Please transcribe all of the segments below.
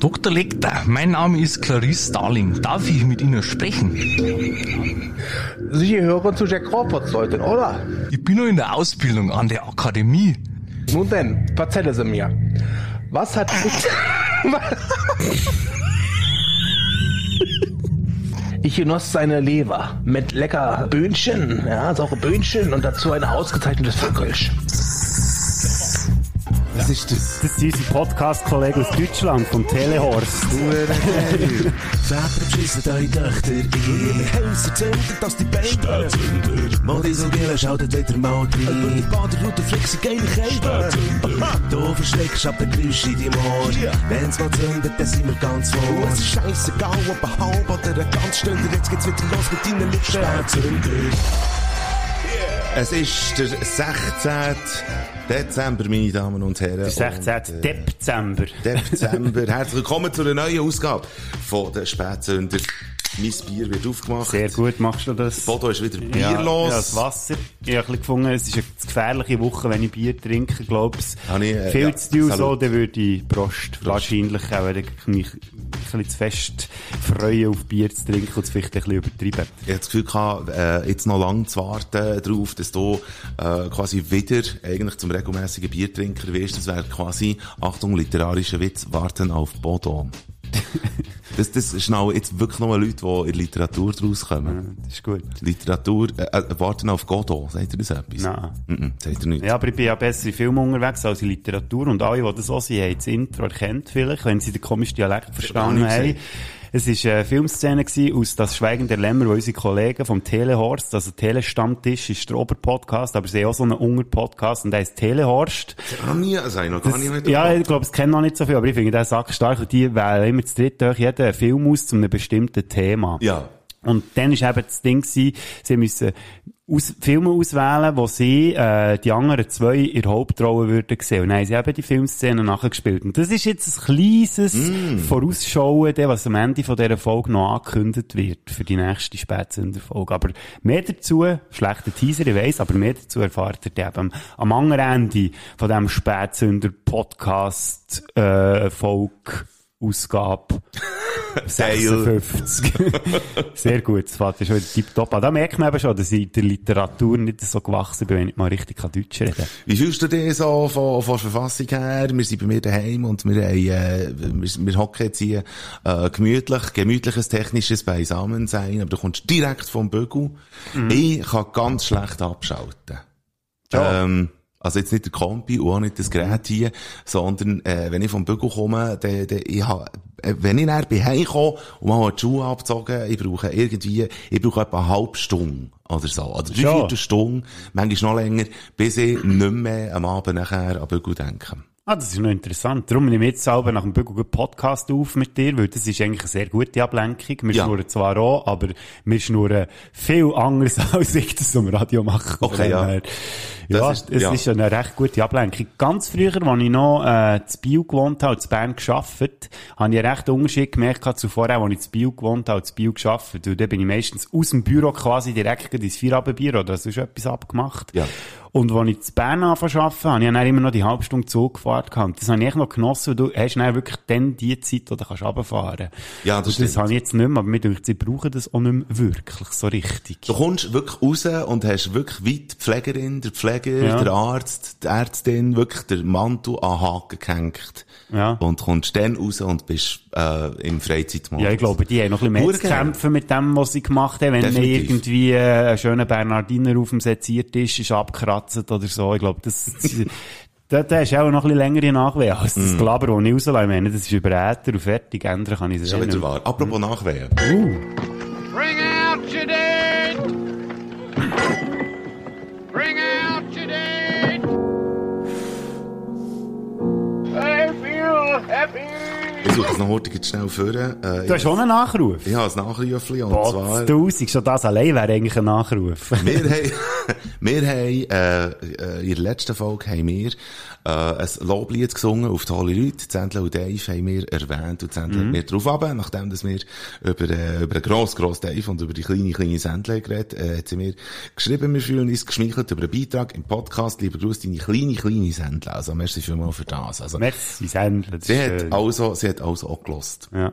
Dr. Lecter, mein Name ist Clarice Darling. Darf ich mit Ihnen sprechen? Sie gehören zu Jack Crawfords Leuten, oder? Ich bin noch in der Ausbildung an der Akademie. Nun denn, erzähle Sie mir. Was hat Ich genoss seine Leber mit lecker Böhnchen, ja, saure Böhnchen und dazu ein ausgezeichnetes Fackelsch. Das ist das. Das ist unser Podcast-Kollege aus Deutschland, vom Telehorst. Väter beschissen eure Töchter in ihre Häuser, zündet, dass die Beine Modi so Gille schaltet wieder mal rein. Über die Baderoute sie geile Kälte. Du verschreckst ab den Geräusch in deinem Ohr. Wenn's mal zündet, dann sind wir ganz vor. Es ist scheissegal, ob ein halb oder ein ganz Stunde. Jetzt geht's wieder los mit deinen Lippen. Spätzünder. Es ist der 16. Dezember, meine Damen und Herren. Der 16. Und, äh, Dezember. Dezember. Herzlich willkommen zu einer neuen Ausgabe von den Spätzünder. Mein Bier wird aufgemacht. Sehr gut machst du das. Bodo ist wieder Ja, bierlos. ja, das Wasser. Ich habe ein bisschen gefunden, es ist eine gefährliche Woche, wenn ich Bier trinke, glaube ich. Äh, Viel ja, zu tun, so, dann würde ich Prost, wahrscheinlich auch, mich ein bisschen zu fest freuen, auf Bier zu trinken und es vielleicht ein bisschen übertreiben. Ich hatte das Gefühl gehabt, äh, jetzt noch lange zu warten darauf, dass du äh, quasi wieder eigentlich zum regelmäßigen Biertrinker wirst. Das wäre quasi, Achtung, literarischer Witz, warten auf Bodo. das, das schnallen jetzt wirklich nur Leute, die in der Literatur draus kommen. Das ist gut. Literatur, äh, äh, warten auf Godot, sagt ihr das etwas? Nein. Mhm, sagt ihr nicht. Ja, aber ich bin ja besser in Film unterwegs als in Literatur und alle, die das auch sind, haben das Intro erkannt vielleicht, wenn sie den komischen Dialekt verstanden haben. Es war eine Filmszene gewesen aus Das Schweigen der Lämmer, wo unsere Kollegen vom Telehorst, also Telestammtisch ist der Oberpodcast, aber sie haben auch so einen Unterpodcast und der heißt Telehorst. Ah, nie, ich noch gar nicht Ja, ich glaube, es kennen noch nicht so viel, aber ich finde den Sack stark und die wählen immer zu dritt durch jeden Film aus zu einem bestimmten Thema. Ja. Und dann ist eben das Ding gewesen, sie müssen aus, Filme auswählen, wo sie äh, die anderen zwei in der Hauptrolle würden sehen. Und dann haben sie eben die Filmszenen nachgespielt. Und das ist jetzt ein kleines Vorausschauen, der, was am Ende von dieser Folge noch angekündigt wird für die nächste Spätsünderfolge. Aber mehr dazu, schlechter Teaser, ich weiss, aber mehr dazu erfahrt ihr eben am anderen Ende von diesem Spätsünder-Podcast äh, Folge Ausgabe 56. Sehr gut, das fällt schon wieder tipptopp an. Da merkt man eben schon, dass ich in der Literatur nicht so gewachsen bin, wenn ich mal richtig Deutsch reden kann. Wie fühlst du dich so von, von der Verfassung her? Wir sind bei mir daheim und wir, haben, äh, wir, wir hocken jetzt hier äh, gemütlich, gemütliches technisches Beisammensein, aber du kommst direkt vom Bügel. Ich kann ganz schlecht abschalten. Ja. Ähm, also jetzt nicht der Kompi und auch nicht das Gerät hier, sondern äh, wenn ich vom Bügel komme, dann, dann, ich hab, äh, wenn ich näher bin heimkomme und mal die Schuhe abgezogen, ich brauche irgendwie, ich brauche etwa eine halbe Stunde oder so, oder drei Ja. Viertel Stunde, manchmal noch länger, bis ich nicht mehr am Abend nachher an Bügel denke. Ah, das ist noch interessant. Darum nehme ich jetzt selber nach dem Bügel einen Podcast auf mit dir, weil das ist eigentlich eine sehr gute Ablenkung. Wir Ja. schnurren zwar auch, aber wir schnurren viel anders als ich das am Radio mache. Okay, ja. her. Das Ja, ist- es ja. ist eine recht gute Ablenkung. Ganz früher, als ich noch äh, zu Bio gewohnt habe, zu Bern gearbeitet, habe ich einen recht Unterschied gemerkt gehabt zu vorher, als ich zu Bio gewohnt habe, zu Bio gearbeitet. Und dann bin ich meistens aus dem Büro quasi direkt ins Feierabendbüro oder sonst etwas abgemacht. Ja. Und als ich zu Bern angefangen zu arbeiten, habe ich dann immer noch die halbe Stunde Zug gefahren gehabt. Das habe ich echt noch genossen, weil du hast dann wirklich dann die Zeit, wo du kannst runterfahren kannst. Ja, das das stimmt. habe ich jetzt nicht mehr, aber mir denkt, sie brauchen das auch nicht mehr wirklich so richtig. Du kommst wirklich raus und hast wirklich weit die Pflegerin, der Pfleger, Ja. der Arzt, die Ärztin, wirklich der Mantel an Haken gehängt. Ja. Und kommst dann raus und bist äh, im Freizeitmodus. Ja, ich glaube, die haben noch ein bisschen mehr zu kämpfen mit dem, was sie gemacht haben. Wenn irgendwie äh, ein schöner Bernardiner auf dem Seziert-Tisch ist abgekratzt oder so. Ich glaube, das, da, da ist auch noch ein bisschen längere Nachwehen als das Gelaber, das ich rauslasse. Ich meine, das ist über Äther und fertig. Ändern kann ich es Schon eh wieder nicht. wahr. Apropos Nachwehen. Bring out your dead! Bring out your dead! I feel happy! Ich suche es noch heute schnell vor. Äh, Du hast schon einen Nachruf. ich habe ein Nachrufchen und Boah, zwar... 1000, schon das allein wäre eigentlich ein Nachruf. Wir haben, wir haben äh, äh, in der letzten Folge haben wir äh, ein Loblied gesungen auf tolle Leute. Zendler und Dave haben wir erwähnt und Zendler hat mir drauf ab, nachdem dass wir über, äh, über den gross, gross Dave und über die kleine, kleine Sendler geredet, äh, hat sie mir geschrieben, wir fühlen uns geschmeichelt über einen Beitrag im Podcast. Lieber Gruß, deine kleine, kleine Sendler. Also, merci vielmals für das. Also, Merci, Sendler. das sie ist hat schön. also, sie hat also auch gelost. Ja.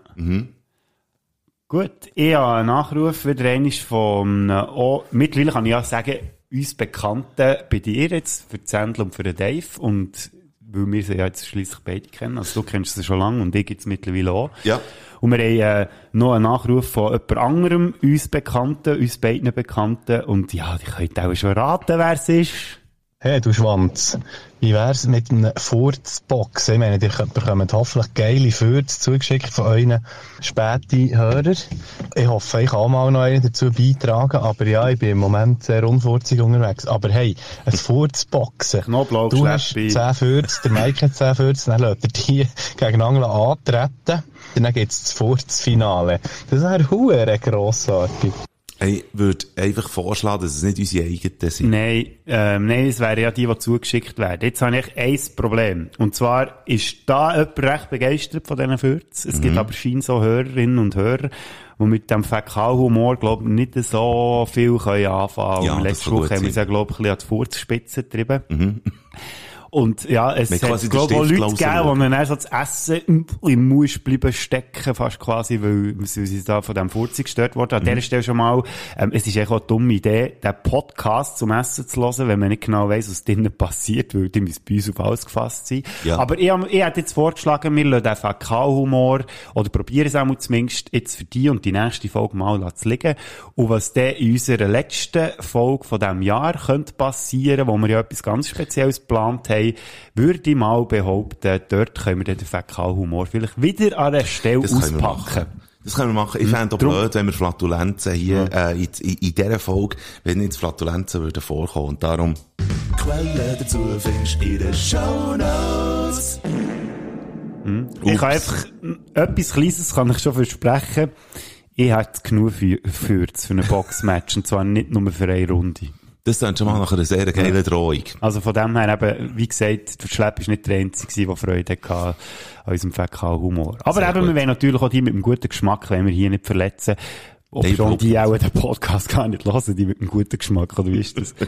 Gut, ich habe einen Nachruf wieder einmal von, einem auch, mittlerweile kann ich ja sagen, uns Bekannten bei dir jetzt, für die Sendler und für den Dave und weil wir sie ja jetzt schliesslich beide kennen, also du kennst sie schon lange und ich jetzt mittlerweile auch. Ja. Und wir haben äh, noch einen Nachruf von jemand anderem, uns Bekannten, uns beiden Bekannten und ja, die könnt auch schon raten, wer es ist. Hey, du Schwanz. Wie wär's mit einem Furzboxen? Ich meine, ihr bekommt hoffentlich geile Furz zugeschickt von euren späten Hörern. Ich hoffe, ich kann auch mal noch einen dazu beitragen, aber ja, ich bin im Moment sehr unfurzig unterwegs. Aber hey, ein Furzboxen. Knoblauch, Du hast Schleppi. 10 Furz, der Mike hat 10 Furz, dann lässt er die gegeneinander antreten. Dann gibt's das Furzfinale. Das wäre hure grossartig. Ich würde einfach vorschlagen, dass es nicht unsere eigenen sind. Nein, ähm, nein, es wären ja die, die zugeschickt werden. Jetzt habe ich ein Problem. Und zwar ist da jemand recht begeistert von diesen Fürz. Es gibt aber scheinbar so Hörerinnen und Hörer, die mit dem Fäkalhumor, glaube ich, nicht so viel können anfangen Ja, können. das Letzte Woche haben wir es ja, glaube ich, ein bisschen an die Furzspitze getrieben. Und ja, es Mit hat, glaube ich, auch Leute gegeben, die dann so das Essen im- im Mund bleiben stecken, fast quasi, weil, weil sie da von dem Furzen gestört wurden. An Mhm. dieser Stelle schon mal, ähm, es ist echt auch eine dumme Idee, den Podcast zum Essen zu hören, wenn man nicht genau weiss, was drinnen passiert, weil die müssen bei uns auf alles gefasst sein. Ja. Aber ich, ich hätte jetzt vorgeschlagen, wir lassen den Fäkalhumor, oder probieren es auch mal zumindest jetzt für die und die nächste Folge mal zu liegen. Und was dann in unserer letzten Folge von diesem Jahr könnte passieren, wo wir ja etwas ganz Spezielles geplant haben, würde ich mal behaupten, dort können wir den Fäkalhumor vielleicht wieder an der Stelle Das auspacken. Das können wir machen. Ich fände auch blöd, wenn wir Flatulenzen hier äh, in, in, in dieser Folge, wenn nicht Flatulenzen würden vorkommen. Und darum, Quellen dazu findest du in den Shownotes. Ich kann einfach, etwas Kleines kann ich schon versprechen. Ich hätte genug für, für, für ein Boxmatch, und zwar nicht nur für eine Runde. Das klingt schon mal nach einer sehr geilen Drohung. Also von dem her eben, wie gesagt, der Schlepp ist nicht der Einzige, der Freude hatte an unserem Fäkalhumor. Aber Sehr eben, gut. wir wollen natürlich auch die mit einem guten Geschmack, wenn wir hier nicht verletzen. Ob schon die auch den Podcast gar nicht hören, die mit einem guten Geschmack, oder wie ist das?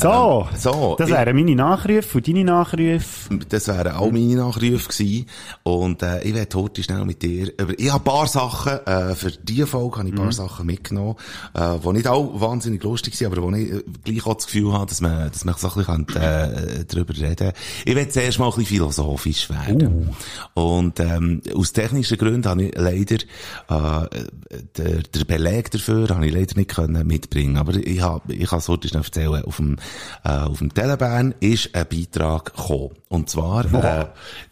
so, Ähm, so, das wären meine Nachrufe und deine Nachrufe. Das wären all meine Nachrufe gewesen. Und, äh, ich werde heute schnell mit dir über, ich habe ein paar Sachen, äh, für diese Folge habe ich ein Mhm. paar Sachen mitgenommen, äh, die nicht auch wahnsinnig lustig sind, aber wo ich äh, gleich auch das Gefühl habe, dass man, dass man so ein bisschen, äh, drüber reden Ich werde zuerst mal ein bisschen philosophisch werden. Uh. Und, ähm, aus technischen Gründen habe ich leider, äh, der, der Beleg dafür habe ich leider nicht können mitbringen. Aber ich habe, ich kann es heute schnell erzählen. Auf dem, äh, auf dem Telebahn ist ein Beitrag gekommen. Und zwar, äh,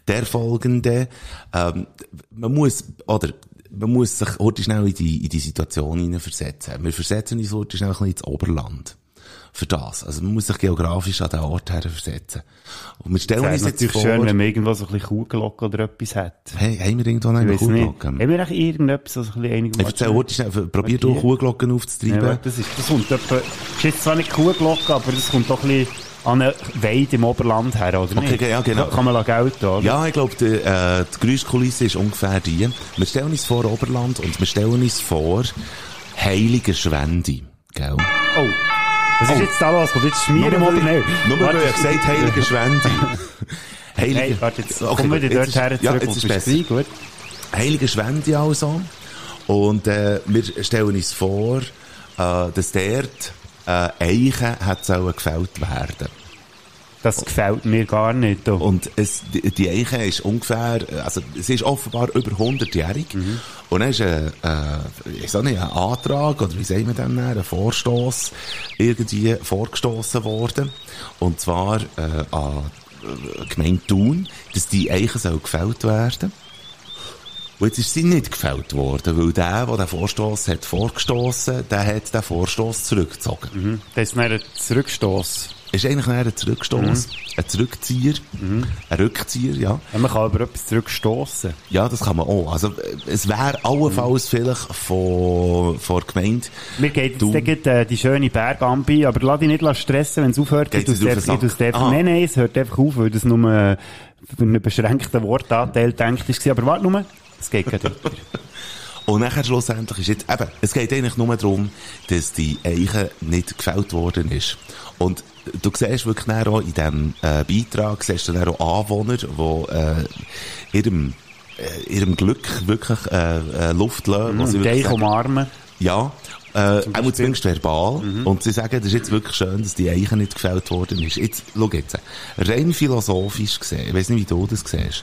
der folgende, ähm, man muss, oder, man muss sich heute schnell in die, in die Situation hineinversetzen. Wir versetzen uns heute schnell ein bisschen ins Oberland. Für das. Also man muss sich geografisch an den Ort her versetzen. Und wir stellen uns jetzt vor, schön, wenn man irgendwo so ein bisschen Kuhglocke oder etwas hat. hey, haben wir irgendwo noch eine. Kuhglocke? Haben wir eigentlich irgendetwas, was ein bisschen einigermaßen... erzähl heute schnell, probier Hier. Kuhglocken Ja, aufzutreiben. warte, das ist, das kommt etwa, das ist jetzt zwar nicht Kuhglocke, aber das kommt doch ein bisschen an eine Weide im Oberland her, oder Okay, nicht? ja, genau. Kann man gelten, oder? Ja, ich glaube, die, äh, die Geräuschkulisse ist ungefähr die. Wir stellen uns vor Oberland und wir stellen uns vor Heilige Schwende. Gell? Oh. Was ist jetzt da los? Kommt jetzt Schmieren oder nicht? Nur weil ich gesagt Heilige Schwende. Heilige... Hey, warte, jetzt Okay, kommen wir dort her ist- ja, zurück, jetzt ist besser. gut. Heilige Schwende also. Und äh, wir stellen uns vor, äh, dass dort äh, Eichen hat gefällt werden. Das gefällt mir gar nicht. du. Und es, die, Eiche ist ungefähr, also es ist offenbar über 100-jährig. Und dann ist ein, äh, ich sag nicht, ein Antrag, oder wie sagen wir dem, ein Vorstoß irgendwie vorgestoßen worden. Und zwar äh, an äh, Gemeinde Thun, dass die Eiche soll gefällt werden. Und jetzt ist sie nicht gefällt worden, weil der, der den Vorstoß hat vorgestoßen, der hat den Vorstoß zurückgezogen. Das ist dann ein Zurückstoss. Ist eigentlich ein Zurückstoß, ein Zurückzieher, ein Rückzieher, ja. Ja, man kann aber etwas zurückstossen. Ja, das kann man auch. Also, es wäre allenfalls vielleicht von, von der Gemeinde. Mir geht Du- jetzt gleich, äh, die schöne Bergambi, aber lass dich nicht stressen, wenn es aufhört. Tu's dir auf den? Ah. Nein, nein, es hört einfach auf, weil das nur äh, für einen beschränkten Wortanteil denkt ist. Aber warte nur, es geht gleich weiter. Und nachher schlussendlich ist jetzt, eben, es geht eigentlich nur darum, dass die Eiche nicht gefällt worden ist. Und du siehst wirklich auch in diesem äh, Beitrag, siehst du dann auch Anwohner, die äh, ihrem, äh, ihrem Glück wirklich äh, äh, Luft lassen. sie Und sagen- umarmen. Ja, äh, auch zumindest verbal. Und sie sagen, das ist jetzt wirklich schön, dass die Eiche nicht gefällt worden ist. Jetzt, schau jetzt, rein philosophisch gesehen, ich weiss nicht, wie du das siehst,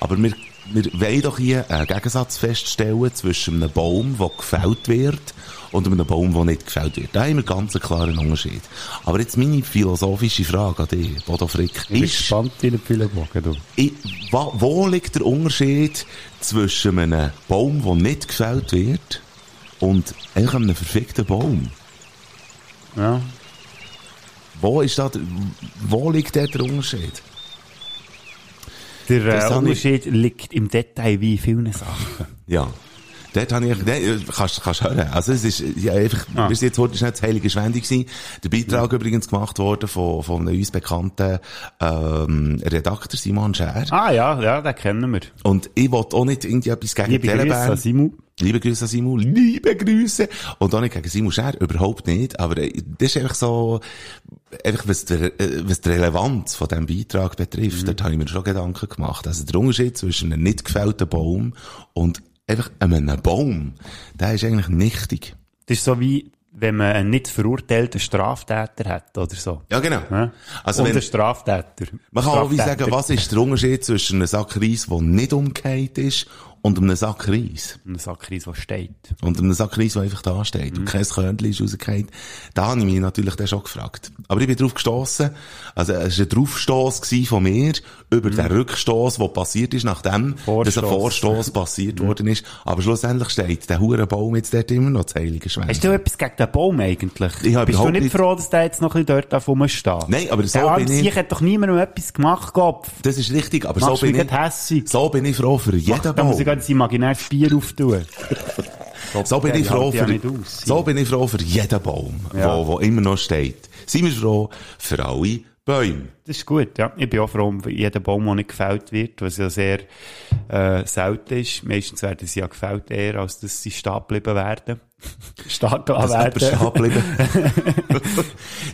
aber wir, wir wollen doch hier einen Gegensatz feststellen zwischen einem Baum, der gefällt wird, und einem Baum, der nicht gefällt wird. Da haben wir ganz einen klaren Unterschied. Aber jetzt meine philosophische Frage an dich, Bodo Frick, Ich bin ist, gespannt du. ich, wa, wo liegt der Unterschied zwischen einem Baum, der nicht gefällt wird, und eigentlich einem verfickten Baum? Ja. Wo ist da, wo liegt der Unterschied? Der äh, Unterschied liegt im Detail wie in vielen Sachen. Ja. Dort habe ich, nein, kannst, kannst hören. Also, es ist, ja, einfach, Ah. wir sind jetzt heute schnell das Heilige Schwende gewesen. Der Beitrag übrigens gemacht worden von, von einem uns bekannten, ähm, Redakteur Simon Scher. Ah ja, ja, den kennen wir. Und ich wollte auch nicht irgendwie etwas gegen Liebe Grüße Telebahn. an Simu. Liebe Grüße an Simon, liebe Grüße. Und auch nicht gegen Simon Scher, überhaupt nicht. Aber äh, das ist einfach so, einfach was, der, äh, was die Relevanz von diesem Beitrag betrifft, Mhm. dort habe ich mir schon Gedanken gemacht. Also der Unterschied zwischen einem nicht gefällten Baum und einfach einem Baum, der ist eigentlich nichtig. Das ist so wie, wenn man einen nicht verurteilten Straftäter hat, oder so. Ja, genau. Ja? Also Und wenn, einen Straftäter. man kann auch wie sagen, was ist der Unterschied zwischen einem Sack Reis, der nicht umgekehrt ist, und einem Sack Reis? Und ein Sackreis, der steht. Und einem Sack Reis, der einfach da steht. Mhm. Und kein Körnchen ist rausgefallen. Da habe ich mich natürlich dann schon gefragt. Aber ich bin drauf gestossen. Also, es war ein Draufstoss von mir über den Rückstoss, der passiert ist, nachdem dass ein Mhm. Vorstoss. Vorstoss passiert worden ist. Aber schlussendlich steht der hure Baum jetzt dort immer noch das heilige Schwert. Hast du etwas gegen den Baum eigentlich? Ich Bist du nicht nicht- froh, dass der jetzt noch ein bisschen dort auf rumsteht? Nein, aber so der bin ich- Sieg hat doch niemandem etwas gemacht, Kopf. Das ist richtig, aber Machst so bin ich, hässig. so bin ich froh für jeden Baum. Gerade ein imaginäres Bier auftun. So bin Der ich froh ja für, so bin ich froh für jeden Baum, Ja. wo, wo immer noch steht. Sind wir froh für alle Bäume. Das ist gut, ja. Ich bin auch froh um jeden Baum, der nicht gefällt wird, was ja sehr äh, selten ist. Meistens werden sie ja gefällt eher, als dass sie stehen geblieben werden. stehen gelassen jemand stehen werden. bleiben.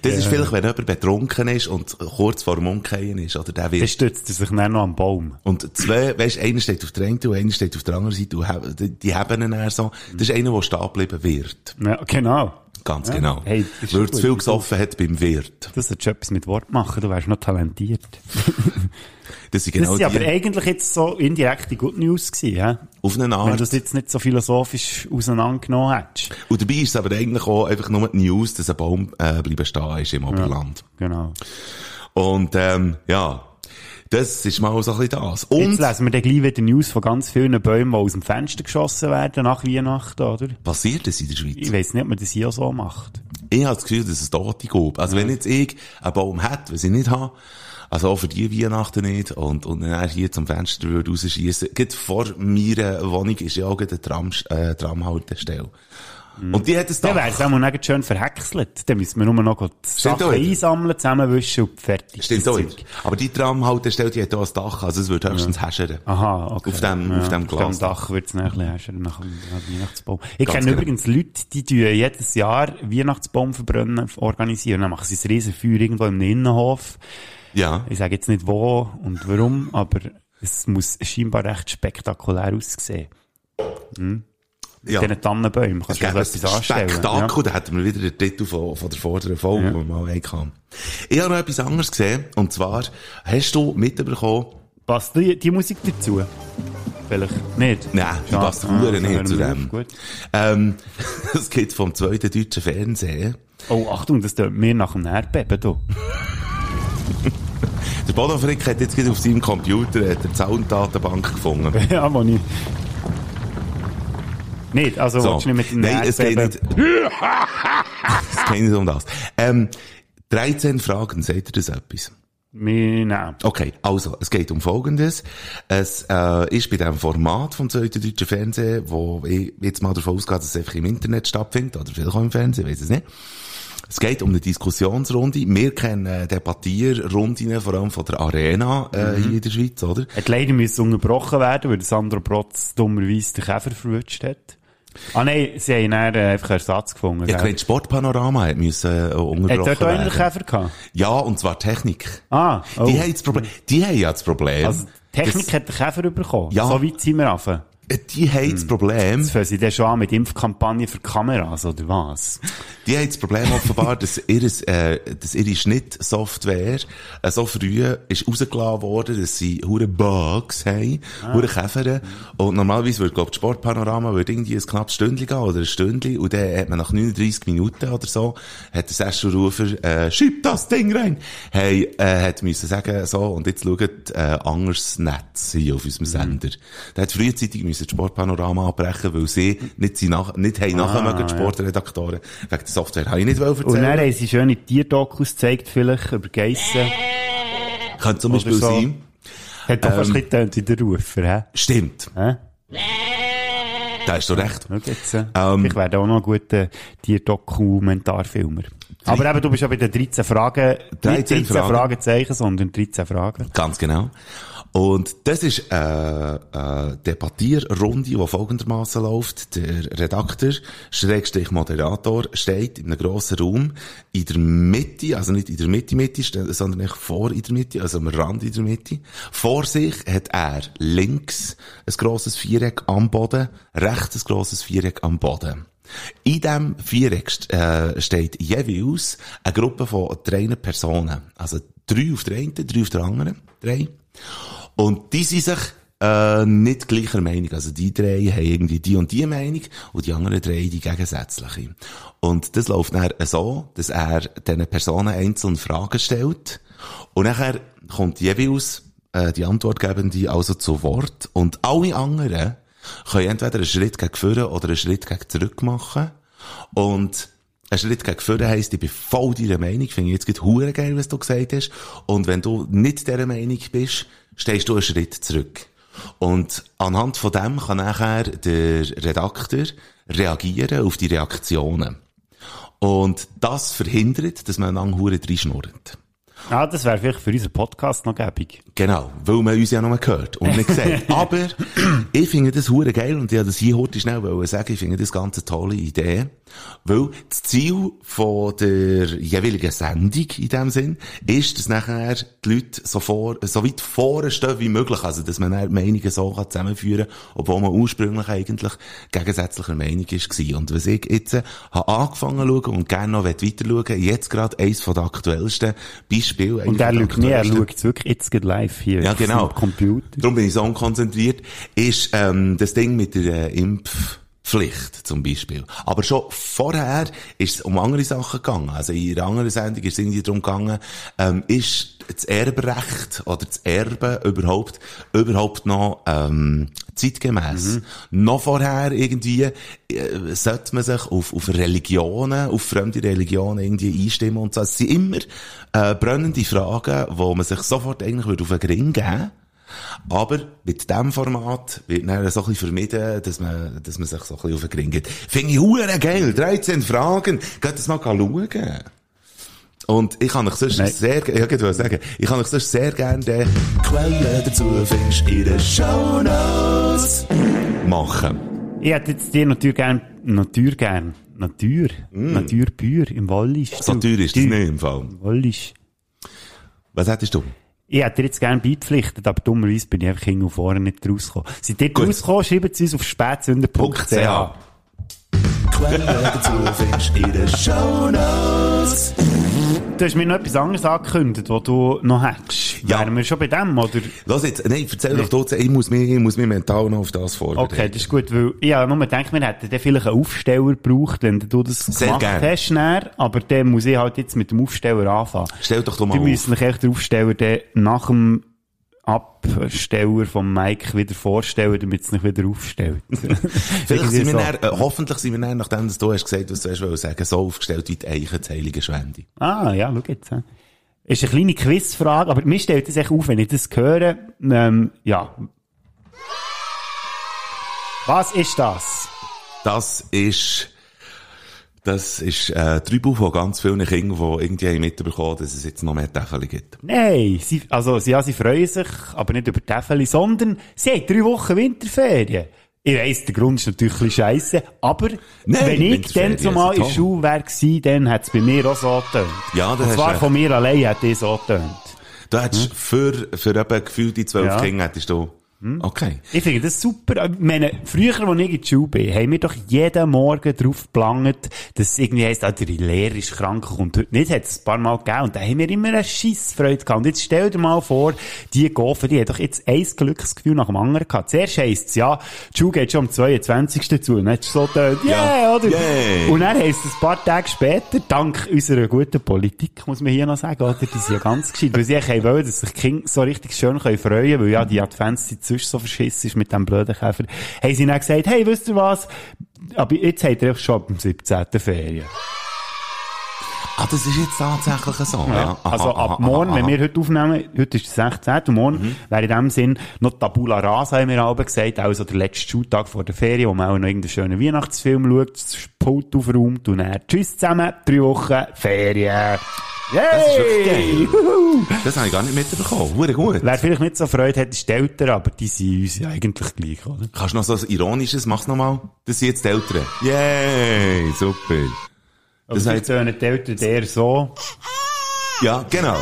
das ist vielleicht, wenn jemand betrunken ist und kurz vor dem Umkehren ist, oder der Dann wird. stützt er sich dann noch am Baum. Und zwei, weisst, einer steht auf der einen und einer steht auf der anderen Seite die, die haben ihn dann so. Das ist einer, der stehen wird. Ja, genau. Ganz Ja. genau. Hey, das Weil zu viel gesoffen hat beim Wirt. Das hat schon etwas mit Wort machen, du wärst noch talentiert. Das sind Das genau sind aber eigentlich jetzt so indirekte Good News gewesen, ja? auf eine Wenn Art. du das jetzt nicht so philosophisch auseinandergenommen hättest. Und dabei ist es aber eigentlich auch einfach nur die News, dass ein Baum äh, bleiben stehen ist im Oberland. Genau. Und ähm, ja, das ist mal so ein bisschen das. Und Jetzt lesen wir dann gleich wieder News von ganz vielen Bäumen, die aus dem Fenster geschossen werden nach Weihnachten, oder? passiert das in der Schweiz? Ich weiss nicht, ob man das hier so macht. Ich habe das Gefühl, dass es Tote gibt. Also wenn jetzt ich einen Baum hätte, was ich nicht habe, also auch für die Weihnachten nicht, und, und dann hier zum Fenster würde rausschiessen, gerade vor meiner Wohnung ist ja auch eine Tram, äh, Tramhaltestelle. Und die hat es Dann da. wäre es auch mal nicht schön verhäckselt. Dann müssen wir nur noch die Stimmt Sachen einsammeln, zusammenwischen und fertig. Stimmt auch Zeug. Aber die Tramhaltestelle, die hat auch ein Dach, also es würde höchstens häschern. Aha, okay. Auf dem, auf dem Auf dem Glas. Dach wird es herrschen, nach dem nach dem Weihnachtsbaum. Ich Ganz kenne genau. übrigens Leute, die tun jedes Jahr Weihnachtsbaum verbrennen organisieren. Dann machen sie ein Riesenfeuer irgendwo im Innenhof. Ja. Ich sage jetzt nicht wo und warum, aber es muss scheinbar recht spektakulär aussehen. Ja. Diesen Tannenbäumen kannst du etwas anstellen. Spektakel, da hätten wir wieder den Titel von, von der vorderen Folge, Ja. die wir mal hatten. Ich habe noch etwas anderes gesehen, und zwar, hast du mitbekommen, Passt die, die Musik dazu? Vielleicht nicht? Nein, die passt dann nicht zu dem. Gut. ähm, es gibt vom zweiten deutschen Fernsehen, Oh, Achtung, das tut mir nach dem Erdbeben, du. der Bodo Frick hat jetzt auf seinem Computer er die Sounddatenbank gefunden. ja, wo ich... Nicht, also So. willst du nicht mit dem Nein, es geht nicht. es geht nicht um das. Ähm, 13 Fragen, seht ihr das etwas? Nehmen. Okay, also, es geht um Folgendes. Es äh, ist bei diesem Format vom zweiten deutschen Fernsehen, wo ich jetzt mal davon ausgehe, dass es einfach im Internet stattfindet, oder vielleicht auch im Fernsehen, weiß es nicht. Es geht um eine Diskussionsrunde. Wir kennen äh, Debattierrunden vor allem von der Arena äh, hier in der Schweiz, oder? Hat leider müssen unterbrochen werden, weil Sandro Protz dummerweise den Käfer verwünscht hat. Ah nein, sie haben dann äh, einfach einen Ersatz gefunden. Ja, gell? wenn Sportpanorama hat müssen äh, Hat unterbrochen dort auch einen. Käfer gehabt? Ja, und zwar Technik. Ah, oh. Die haben das Problem. Die haben ja das Problem. Also, Technik hat den Käfer bekommen. Ja. So weit sind wir raffen. Äh, die haben das Problem. Jetzt fangen sie dann schon an mit Impfkampagnen für Kameras, oder was? Die haben das Problem offenbar, dass, ihres, äh, dass ihre Schnittsoftware äh, so früh ist rausgelassen worden, dass sie hure Bugs haben, hure Käfer. Und normalerweise würde, glaub, das Sportpanorama würde irgendwie ein knappes Stündchen gehen oder ein Stündchen und dann hat man nach 39 Minuten oder so, hat der Sessionrufer, äh, schieb das Ding rein, hey, äh, hat müssen sagen, so, und jetzt schaut, äh, anderes Netz hier auf unserem Sender. Der hat frühzeitig müssen das Sportpanorama abbrechen, weil sie nicht, sie nach, nicht haben nachher mögen, die. Sportredaktoren, wegen der Software habe ich nicht wollen Und dann erzählen. haben sie schöne Tierdokus gezeigt, vielleicht, über Geissen. Könnte zum Beispiel so. sein. Hat doch fast Ähm. bisschen getönt wie der Rufer, hä? Stimmt. hä? Da hast du recht. Äh, Ähm. ich werde auch noch ein guter Tierdokumentarfilmer. Aber eben, du bist ja bei den 13 Fragen, 13 nicht 13 Fragen. Fragezeichen, sondern 13 Fragen. Ganz genau. Und das ist äh, eine Debattierrunde, die folgendermaßen läuft. Der Redakteur, Schrägstrich Moderator, steht in einem grossen Raum in der Mitte, also nicht in der Mitte, Mitte, sondern vor in der Mitte, also am Rand in der Mitte. Vor sich hat er links ein grosses Viereck am Boden, rechts ein grosses Viereck am Boden. In diesem Viereck äh, steht jeweils eine Gruppe von drei Personen. Also drei auf der einen, drei auf der anderen, drei. Und die sind sich äh, nicht gleicher Meinung. Also die drei haben irgendwie die und die Meinung und die anderen drei die gegensätzliche. Und das läuft dann so, dass er diesen Personen einzelne Fragen stellt und nachher kommt jeweils äh, die Antwortgebende also zu Wort und alle anderen können entweder einen Schritt gegen vorne oder einen Schritt gegen zurück machen und ein Schritt gegen vorne heisst, ich bin voll deiner Meinung, finde ich jetzt gerade hure geil, was du gesagt hast. Und wenn du nicht dieser Meinung bist, stehst du einen Schritt zurück. Und anhand von dem kann nachher der Redakteur reagieren auf die Reaktionen. Und das verhindert, dass man einander hure reinschnurrt. Ja, das wäre vielleicht für unseren Podcast noch gäbig. Genau, weil man uns ja nur gehört und nicht sieht. Aber ich finde das hure geil und ich wollte das hier heute schnell wollen sagen, ich finde das ganz eine tolle Idee, weil das Ziel von der jeweiligen Sendung in dem Sinn ist, dass nachher die Leute so, vor, so weit vorne stehen wie möglich, also dass man dann Meinungen so kann zusammenführen kann, obwohl man ursprünglich eigentlich gegensätzlicher Meinung war. Und was ich jetzt äh, habe angefangen zu schauen und gerne noch weiter schauen, jetzt gerade eins von den aktuellsten Beispielen. Und er schaut nicht, er schaut jetzt wirklich jetzt gerade live hier. ja, genau. Computer. Darum bin ich so unkonzentriert. Ist ähm, das Ding mit der äh, Impfpflicht zum Beispiel. Aber schon vorher ist es um andere Sachen gegangen. Also in einer anderen Sendung ist es irgendwie darum gegangen, ähm, ist das Erbrecht oder das Erben überhaupt überhaupt noch ähm, zeitgemäß? Noch vorher irgendwie äh, sollte man sich auf, auf Religionen, auf fremde Religionen irgendwie einstimmen und so. Es sind immer äh, brennende Fragen, wo man sich sofort eigentlich würde auf den Gring geben. Aber mit diesem Format wird dann so ein bisschen vermieden, dass man, dass man sich so ein bisschen auf den Gring geht. Finde ich geil. 13 Fragen. Geht das mal schauen. Und ich kann euch sonst Nein. sehr, ja, ich sagen, ich kann euch sonst sehr gerne den Quellen dazu findest in den Shownotes. machen. Ich hätte jetzt dir natürlich gern, Natur gern. Natur. Naturbühr im Wallisch. Mm. So teuer ist das nicht im Fall. Wallisch. Was hättest du? Ich hätte dir jetzt gerne beipflichtet, aber dummerweise bin ich einfach hinten und vorne nicht rausgekommen. Seid ihr rausgekommen, schreibt es uns auf spätsünder.ch. .ch. Quellen dazu findest in den Shownotes. Du hast mir noch etwas anderes angekündigt, was du noch hättest. Ja. Wären wir schon bei dem, oder? Los jetzt, nein, erzähl doch du, ich muss mich, ich muss mich mental noch auf das vorbereiten. Okay, das ist gut, weil ich habe nur gedacht, wir hätten dann vielleicht einen Aufsteller gebraucht, wenn du das Sehr gemacht gern. hast, dann, aber dann muss ich halt jetzt mit dem Aufsteller anfangen. Stell doch doch mal Wir auf. müssen euch echt den Aufsteller dann nach dem Absteller vom Mike wieder vorstellen, damit es nicht wieder aufstellt. Vielleicht sind wir so. dann, äh, hoffentlich sind wir dann, nachdem du hast gesagt, was du hast sagen, so aufgestellt wie die Eichen des Heiligen Schwendi. Ah, ja, schau jetzt. hä. Ist eine kleine Quizfrage, aber mir stellt das echt auf, wenn ich das höre. Ähm, ja. Was ist das? Das ist, das ist, äh, drei Buch von ganz vielen Kindern, die irgendwie haben mitbekommen, dass es jetzt noch mehr Täfel gibt. Nein, sie, also, sie, ja, sie freuen sich, aber nicht über die Täfeli, sondern sie haben drei Wochen Winterferien. Ich weiss, der Grund ist natürlich ein bisschen scheisse, aber Nein, wenn ich dann zumal in der. Schule gewesen, dann hat es bei mir auch so getönt. Ja, da Und zwar von mir allein hat es so getönt. Du hättest für, für eben gefühlt die zwölf Ja. Hm? Kinder hättest du, okay. Ich finde das super. Ich meine, früher, als ich in der Schule bin, haben wir doch jeden Morgen drauf geplangt, dass es irgendwie heisst, ah, der Lehrer ist krank und heute nicht. Hat es ein paar Mal gegeben. Und da haben wir immer eine Scheissfreude gehabt. Und jetzt stell dir mal vor, die Gofen, die haben doch jetzt ein Glücksgefühl nach dem anderen gehabt. Zuerst heisst es, ja, die Schule geht schon am 22. zu. Und dann hat es so gedacht, yeah, Ja. oder? Yeah. Und dann heisst es ein paar Tage später, dank unserer guten Politik, muss man hier noch sagen, oder? Die sind ja ganz gescheit. Weil sie wollen, dass sich die Kinder so richtig schön können freuen weil ja die Adventszeit sonst so verschissen ist mit dem blöden Käfer. Haben sie dann gesagt, hey, wisst ihr was? Aber jetzt habt ihr einfach schon dem 17. Ferien. Ah, das ist jetzt tatsächlich so, ja. Aha, also ab aha, morgen, aha, wenn wir heute aufnehmen, heute ist der 16. und morgen wäre in dem Sinn noch Tabula Rasa, haben wir alle gesagt, also der letzte Schultag vor der Ferien, wo man auch noch irgendeinen schönen Weihnachtsfilm schaut, das Pult aufräumt und dann tschüss zusammen, drei Wochen Ferien. Yay! Das ist wirklich geil. Das habe ich gar nicht mitbekommen. Hure gut. Wer vielleicht nicht so Freude hat, ist die Eltern, aber die sind uns ja eigentlich gleich, oder? Kannst du noch so ein ironisches, mach's nochmal. Das sind jetzt die Eltern. Yay, super. Das heißt, hören die Eltern eher so. Ja, genau.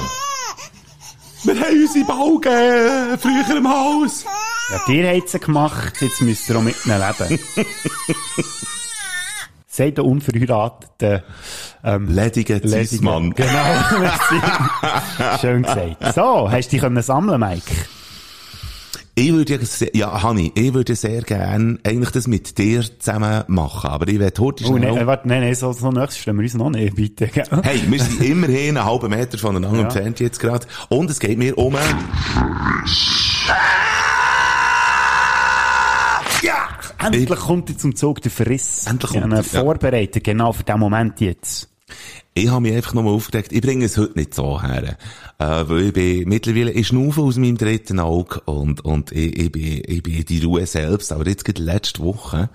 Wir haben unsere Balgen früher im Haus. Ja, dir hat sie gemacht, jetzt müsst ihr auch mit ihnen leben. Sei der unverheiratete, ähm, Ledige Ledige. Zismann. Genau. Schön gesagt. So, hast du dich sammeln, Mike? Ich würde ja, sehr, ja, Hanni, ich würde sehr gern eigentlich das mit dir zusammen machen, aber ich werde heute Oh, schnell... nein, warte, nein, nein, so, so nächstes stellen wir uns noch nicht, bitte. gell? Hey, wir sind immerhin einen halben Meter voneinander Ja. entfernt jetzt gerade. Und es geht mir um... Ja! Endlich kommt jetzt zum Zug der Verriss. Endlich Ich kommt ihn er, ja. vorbereitet, genau für den Moment jetzt. Ich habe mich einfach nochmal aufgeregt. Ich bringe es heute nicht so her. Äh, weil ich bin mittlerweile, ich schnaufe aus meinem dritten Auge und, und ich, ich, bin, ich bin die Ruhe selbst. Aber jetzt gerade letzte Woche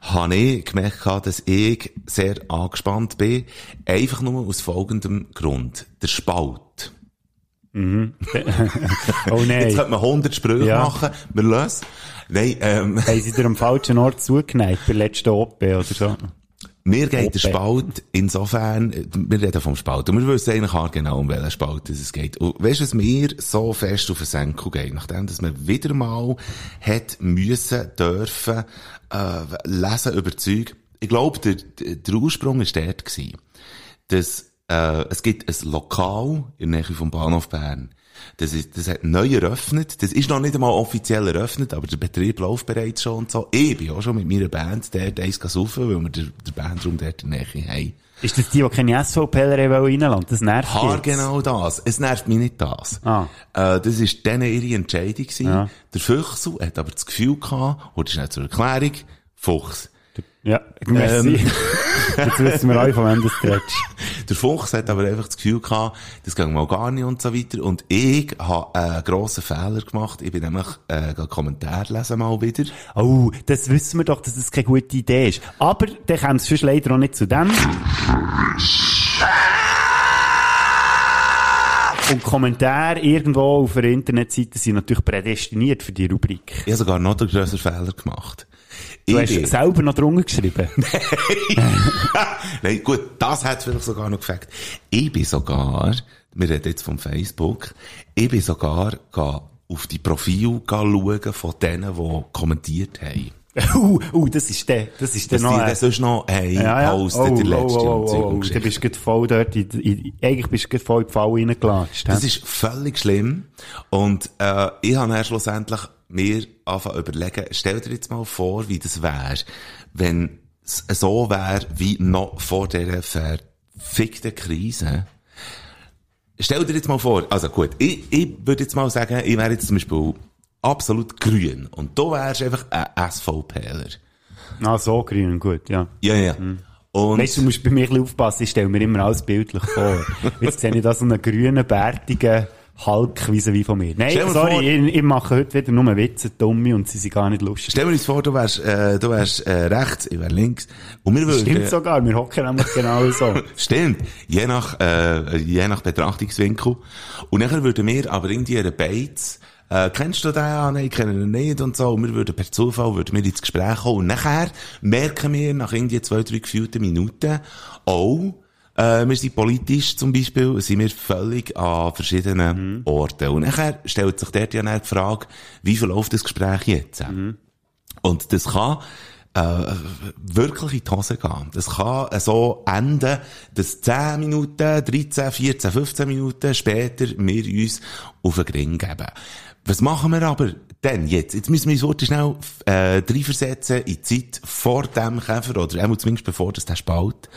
habe ich gemerkt, dass ich sehr angespannt bin. Einfach nur aus folgendem Grund. Der Spalt. Oh nein. Jetzt könnte man 100 Sprüche Ja. machen. Wir lösen. Nein, ähm, Haben sie dir am falschen Ort zugeneigt, bei der letzten OP oder so? Mir geht der Ope. Spalt insofern, äh, wir reden vom Spalt, und wir wissen eigentlich auch genau, um welchen Spalt es geht. Und weißt du, was mir so fest auf den Senkel geht, nachdem, dass man wieder mal hat müssen, dürfen, äh, lesen über Zeug. Ich glaube, der, der der Ursprung war dort gewesen, dass, äh, es gibt ein Lokal in der Nähe vom Bahnhof Bern. Das ist, das hat neu eröffnet. Das ist noch nicht einmal offiziell eröffnet, aber der Betrieb läuft bereits schon und so. Ich bin auch schon mit meiner Band dort eins saufen, weil wir den, den Bandraum dort in der Nähe haben. Ist das die, die keine SVPler reinlassen Das nervt Haar jetzt. genau das. Es nervt mich nicht das. Ah. Äh, das ist denen ihre Entscheidung gewesen. Ja. Der Füchsel hat aber das Gefühl gehabt, und das ist nicht zur Erklärung, Fuchs. Ja, merci. Ähm. Jetzt wissen wir alle, von wem das redest. Der Fuchs hat aber einfach das Gefühl gehabt, das ging mal gar nicht und so weiter. Und ich habe einen grossen Fehler gemacht. Ich bin nämlich äh, Kommentar lesen mal wieder. Oh, das wissen wir doch, dass das keine gute Idee ist. Aber dann kommt es sonst leider auch nicht zu dem. Und Kommentare irgendwo auf der Internetseite sind natürlich prädestiniert für die Rubrik. Ich habe sogar noch einen grösseren Fehler gemacht. Du Ich hast bin- selber noch drunter geschrieben. Nein, gut, das hat vielleicht sogar noch gefällt. Ich bin sogar, wir reden jetzt vom Facebook, ich bin sogar ga auf die Profile schauen von denen, die kommentiert haben. uh, uh, das ist der, das ist der die noch... dann äh, sonst noch haben ja, ja. gepostet, Oh, der letzte oh, oh, oh, oh, Du bist gerade voll dort, in, in, eigentlich bist du gerade voll in die Falle reingelatscht. Das ist völlig schlimm. Und äh, ich habe dann schlussendlich mir angefangen zu überlegen, stell dir jetzt mal vor, wie das wäre, wenn es so wäre, wie noch vor dieser verfickten Krise. stell dir jetzt mal vor, also gut, ich, ich würde jetzt mal sagen, ich wäre jetzt zum Beispiel absolut grün und du wärst einfach ein SVPler. Ah, so grün, gut, ja. Ja, ja. Und Weißt du, du musst bei mir ein bisschen aufpassen, ich stelle mir immer alles bildlich vor. Jetzt sehe ich da so einen grünen, bärtigen Hulk wie von mir. Nein, sorry, vor- ich, ich mache heute wieder nur Witze, dumme, und sie sind gar nicht lustig. stell dir uns vor, du wärst, äh, du wärst äh, rechts, ich wäre links. Und wir würden, Stimmt sogar, wir hocken nämlich genau so. Stimmt. Je nach, äh, je nach Betrachtungswinkel. Und nachher würden wir aber irgendwie eine Beiz, äh, kennst du den? Ah, nein, ich kenne ihn nicht und so. Und wir würden per Zufall, würden wir ins Gespräch kommen. Und nachher merken wir nach irgendwie zwei, drei gefühlten Minuten, oh, äh, wir sind politisch zum Beispiel, sind wir völlig an verschiedenen Orten. Und nachher stellt sich dort ja dann die Frage, wie verläuft das Gespräch jetzt? Und das kann äh, wirklich in die Hose gehen. Das kann so enden, dass 10 Minuten, 13, 14, 15 Minuten später wir uns auf den Ring geben. Was machen wir aber denn jetzt? Jetzt müssen wir uns wirklich schnell äh, reinversetzen in die Zeit vor dem Käfer, oder auch zumindest bevor das der Spalt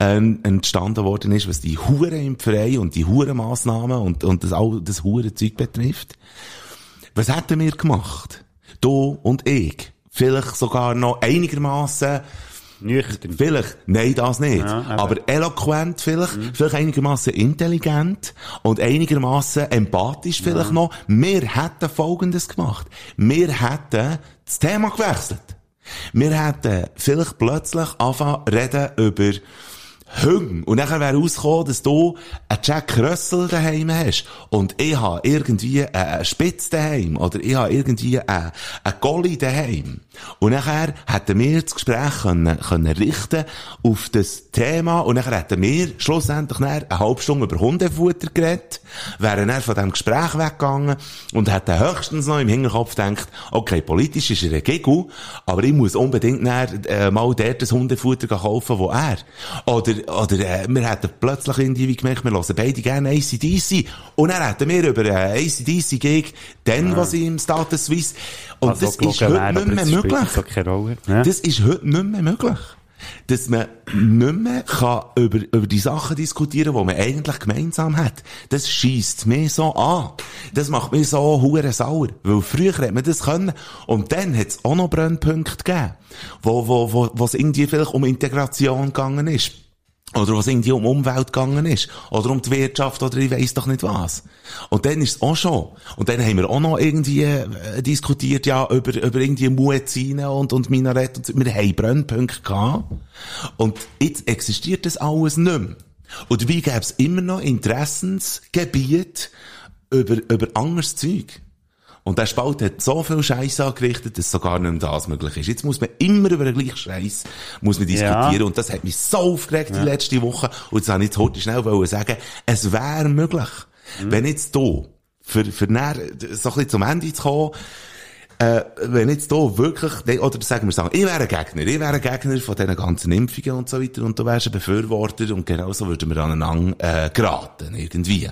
ähm, entstanden worden ist, was die Huren im Verein und die Hurenmaßnahmen und, und das, all das Hurenzeug betrifft. Was hätten wir gemacht? Du und ich. Vielleicht sogar noch einigermaßen Nüchtern. Vielleicht, nein, das nicht. Ja, aber eloquent vielleicht, vielleicht einigermaßen intelligent und einigermaßen empathisch vielleicht noch. Wir hätten Folgendes gemacht. Wir hätten das Thema gewechselt. Wir hätten vielleicht plötzlich anfangen reden über Hüng. Und nachher wäre rausgekommen, dass du einen Jack Russell daheim hast. Und ich habe irgendwie einen Spitz daheim. Oder ich habe irgendwie einen, einen Golli daheim. Und nachher hätten wir das Gespräch können, können richten auf das Thema. Und nachher hätten wir schlussendlich nachher eine halbe Stunde über Hundefutter geredet. Wären dann von diesem Gespräch weggegangen. Und hätten höchstens noch im Hinterkopf gedacht, okay, politisch ist er ein Gegel, aber ich muss unbedingt nachher, äh, mal dort das Hundefutter kaufen, wo er. Oder, oder, äh, wir hätten plötzlich irgendwie gemerkt, wir hören beide gerne ACDC. Und dann hätten wir über einen ACDC-Gig, dann, was im Status Suisse. Und Also das ist heute wäre, nicht mehr möglich. Rolle. Ja. Das ist heute nicht mehr möglich. Dass man nicht mehr kann über, über die Sachen diskutieren die man eigentlich gemeinsam hat. Das schießt mir so an. Das macht mir so hure sauer. Weil früher hätte man das können. Und dann hat es auch noch Brennpunkte gegeben. Wo, wo, wo, wo es irgendwie vielleicht um Integration gegangen ist. Oder was irgendwie um Umwelt gegangen ist. Oder um die Wirtschaft oder ich weiss doch nicht was. Und dann ist es auch schon. Und dann haben wir auch noch irgendwie äh, diskutiert, ja, über, über irgendwie Muezzine und, und Minarett und. Wir haben Brennpunkte gehabt. Und jetzt existiert das alles nicht mehr. Und wie gäbe es immer noch Interessensgebiete über, über anderes Zeug? Und der Spalt hat so viel Scheiß angerichtet, dass sogar nicht mehr das möglich ist. Jetzt muss man immer über den gleichen Scheiß muss man diskutieren. Ja. Und das hat mich so aufgeregt die letzte Woche. Und jetzt habe ich jetzt heute schnell sagen, es wäre möglich, wenn jetzt du, für, für näher, so ein bisschen zum Ende zu kommen, äh, wenn jetzt da wirklich, oder sagen wir sagen, ich wäre ein Gegner, ich wäre ein Gegner von diesen ganzen Impfungen und so weiter, und du wärst ein Befürworter, und genauso würden wir aneinander, äh, geraten, irgendwie.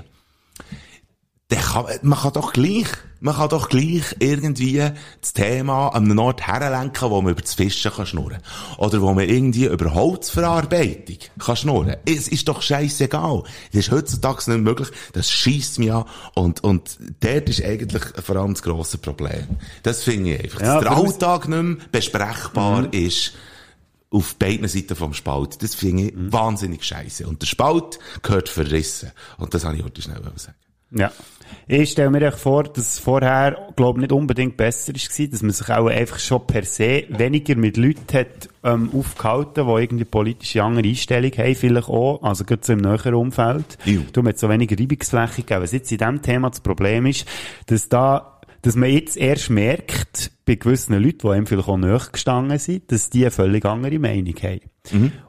Der kann, man kann doch gleich, man kann doch gleich irgendwie das Thema an einem Ort herlenken, wo man über das Fischen kann schnurren. Oder wo man irgendwie über Holzverarbeitung kann schnurren. Es ist doch scheißegal. Das ist heutzutage nicht möglich. Das schießt mich an. Und, und dort ist eigentlich vor allem das grosse Problem. Das finde ich einfach. Ja, dass der Alltag nicht mehr besprechbar ist auf beiden Seiten vom Spalt. Das finde ich wahnsinnig scheiße. Und der Spalt gehört verrissen. Und das habe ich heute schnell sagen. Ja. Ich stelle mir echt vor, dass es vorher, glaube nicht unbedingt besser war, dass man sich auch einfach schon per se weniger mit Leuten hat, ähm, aufgehalten, die irgendwie politische andere Einstellung haben, vielleicht auch, also gerade so im näheren Umfeld. Du hat so weniger Reibungsfläche gegeben. Was jetzt in diesem Thema das Problem ist, dass da dass man jetzt erst merkt, bei gewissen Leuten, die einem vielleicht auch näher gestanden sind, dass die eine völlig andere Meinung haben.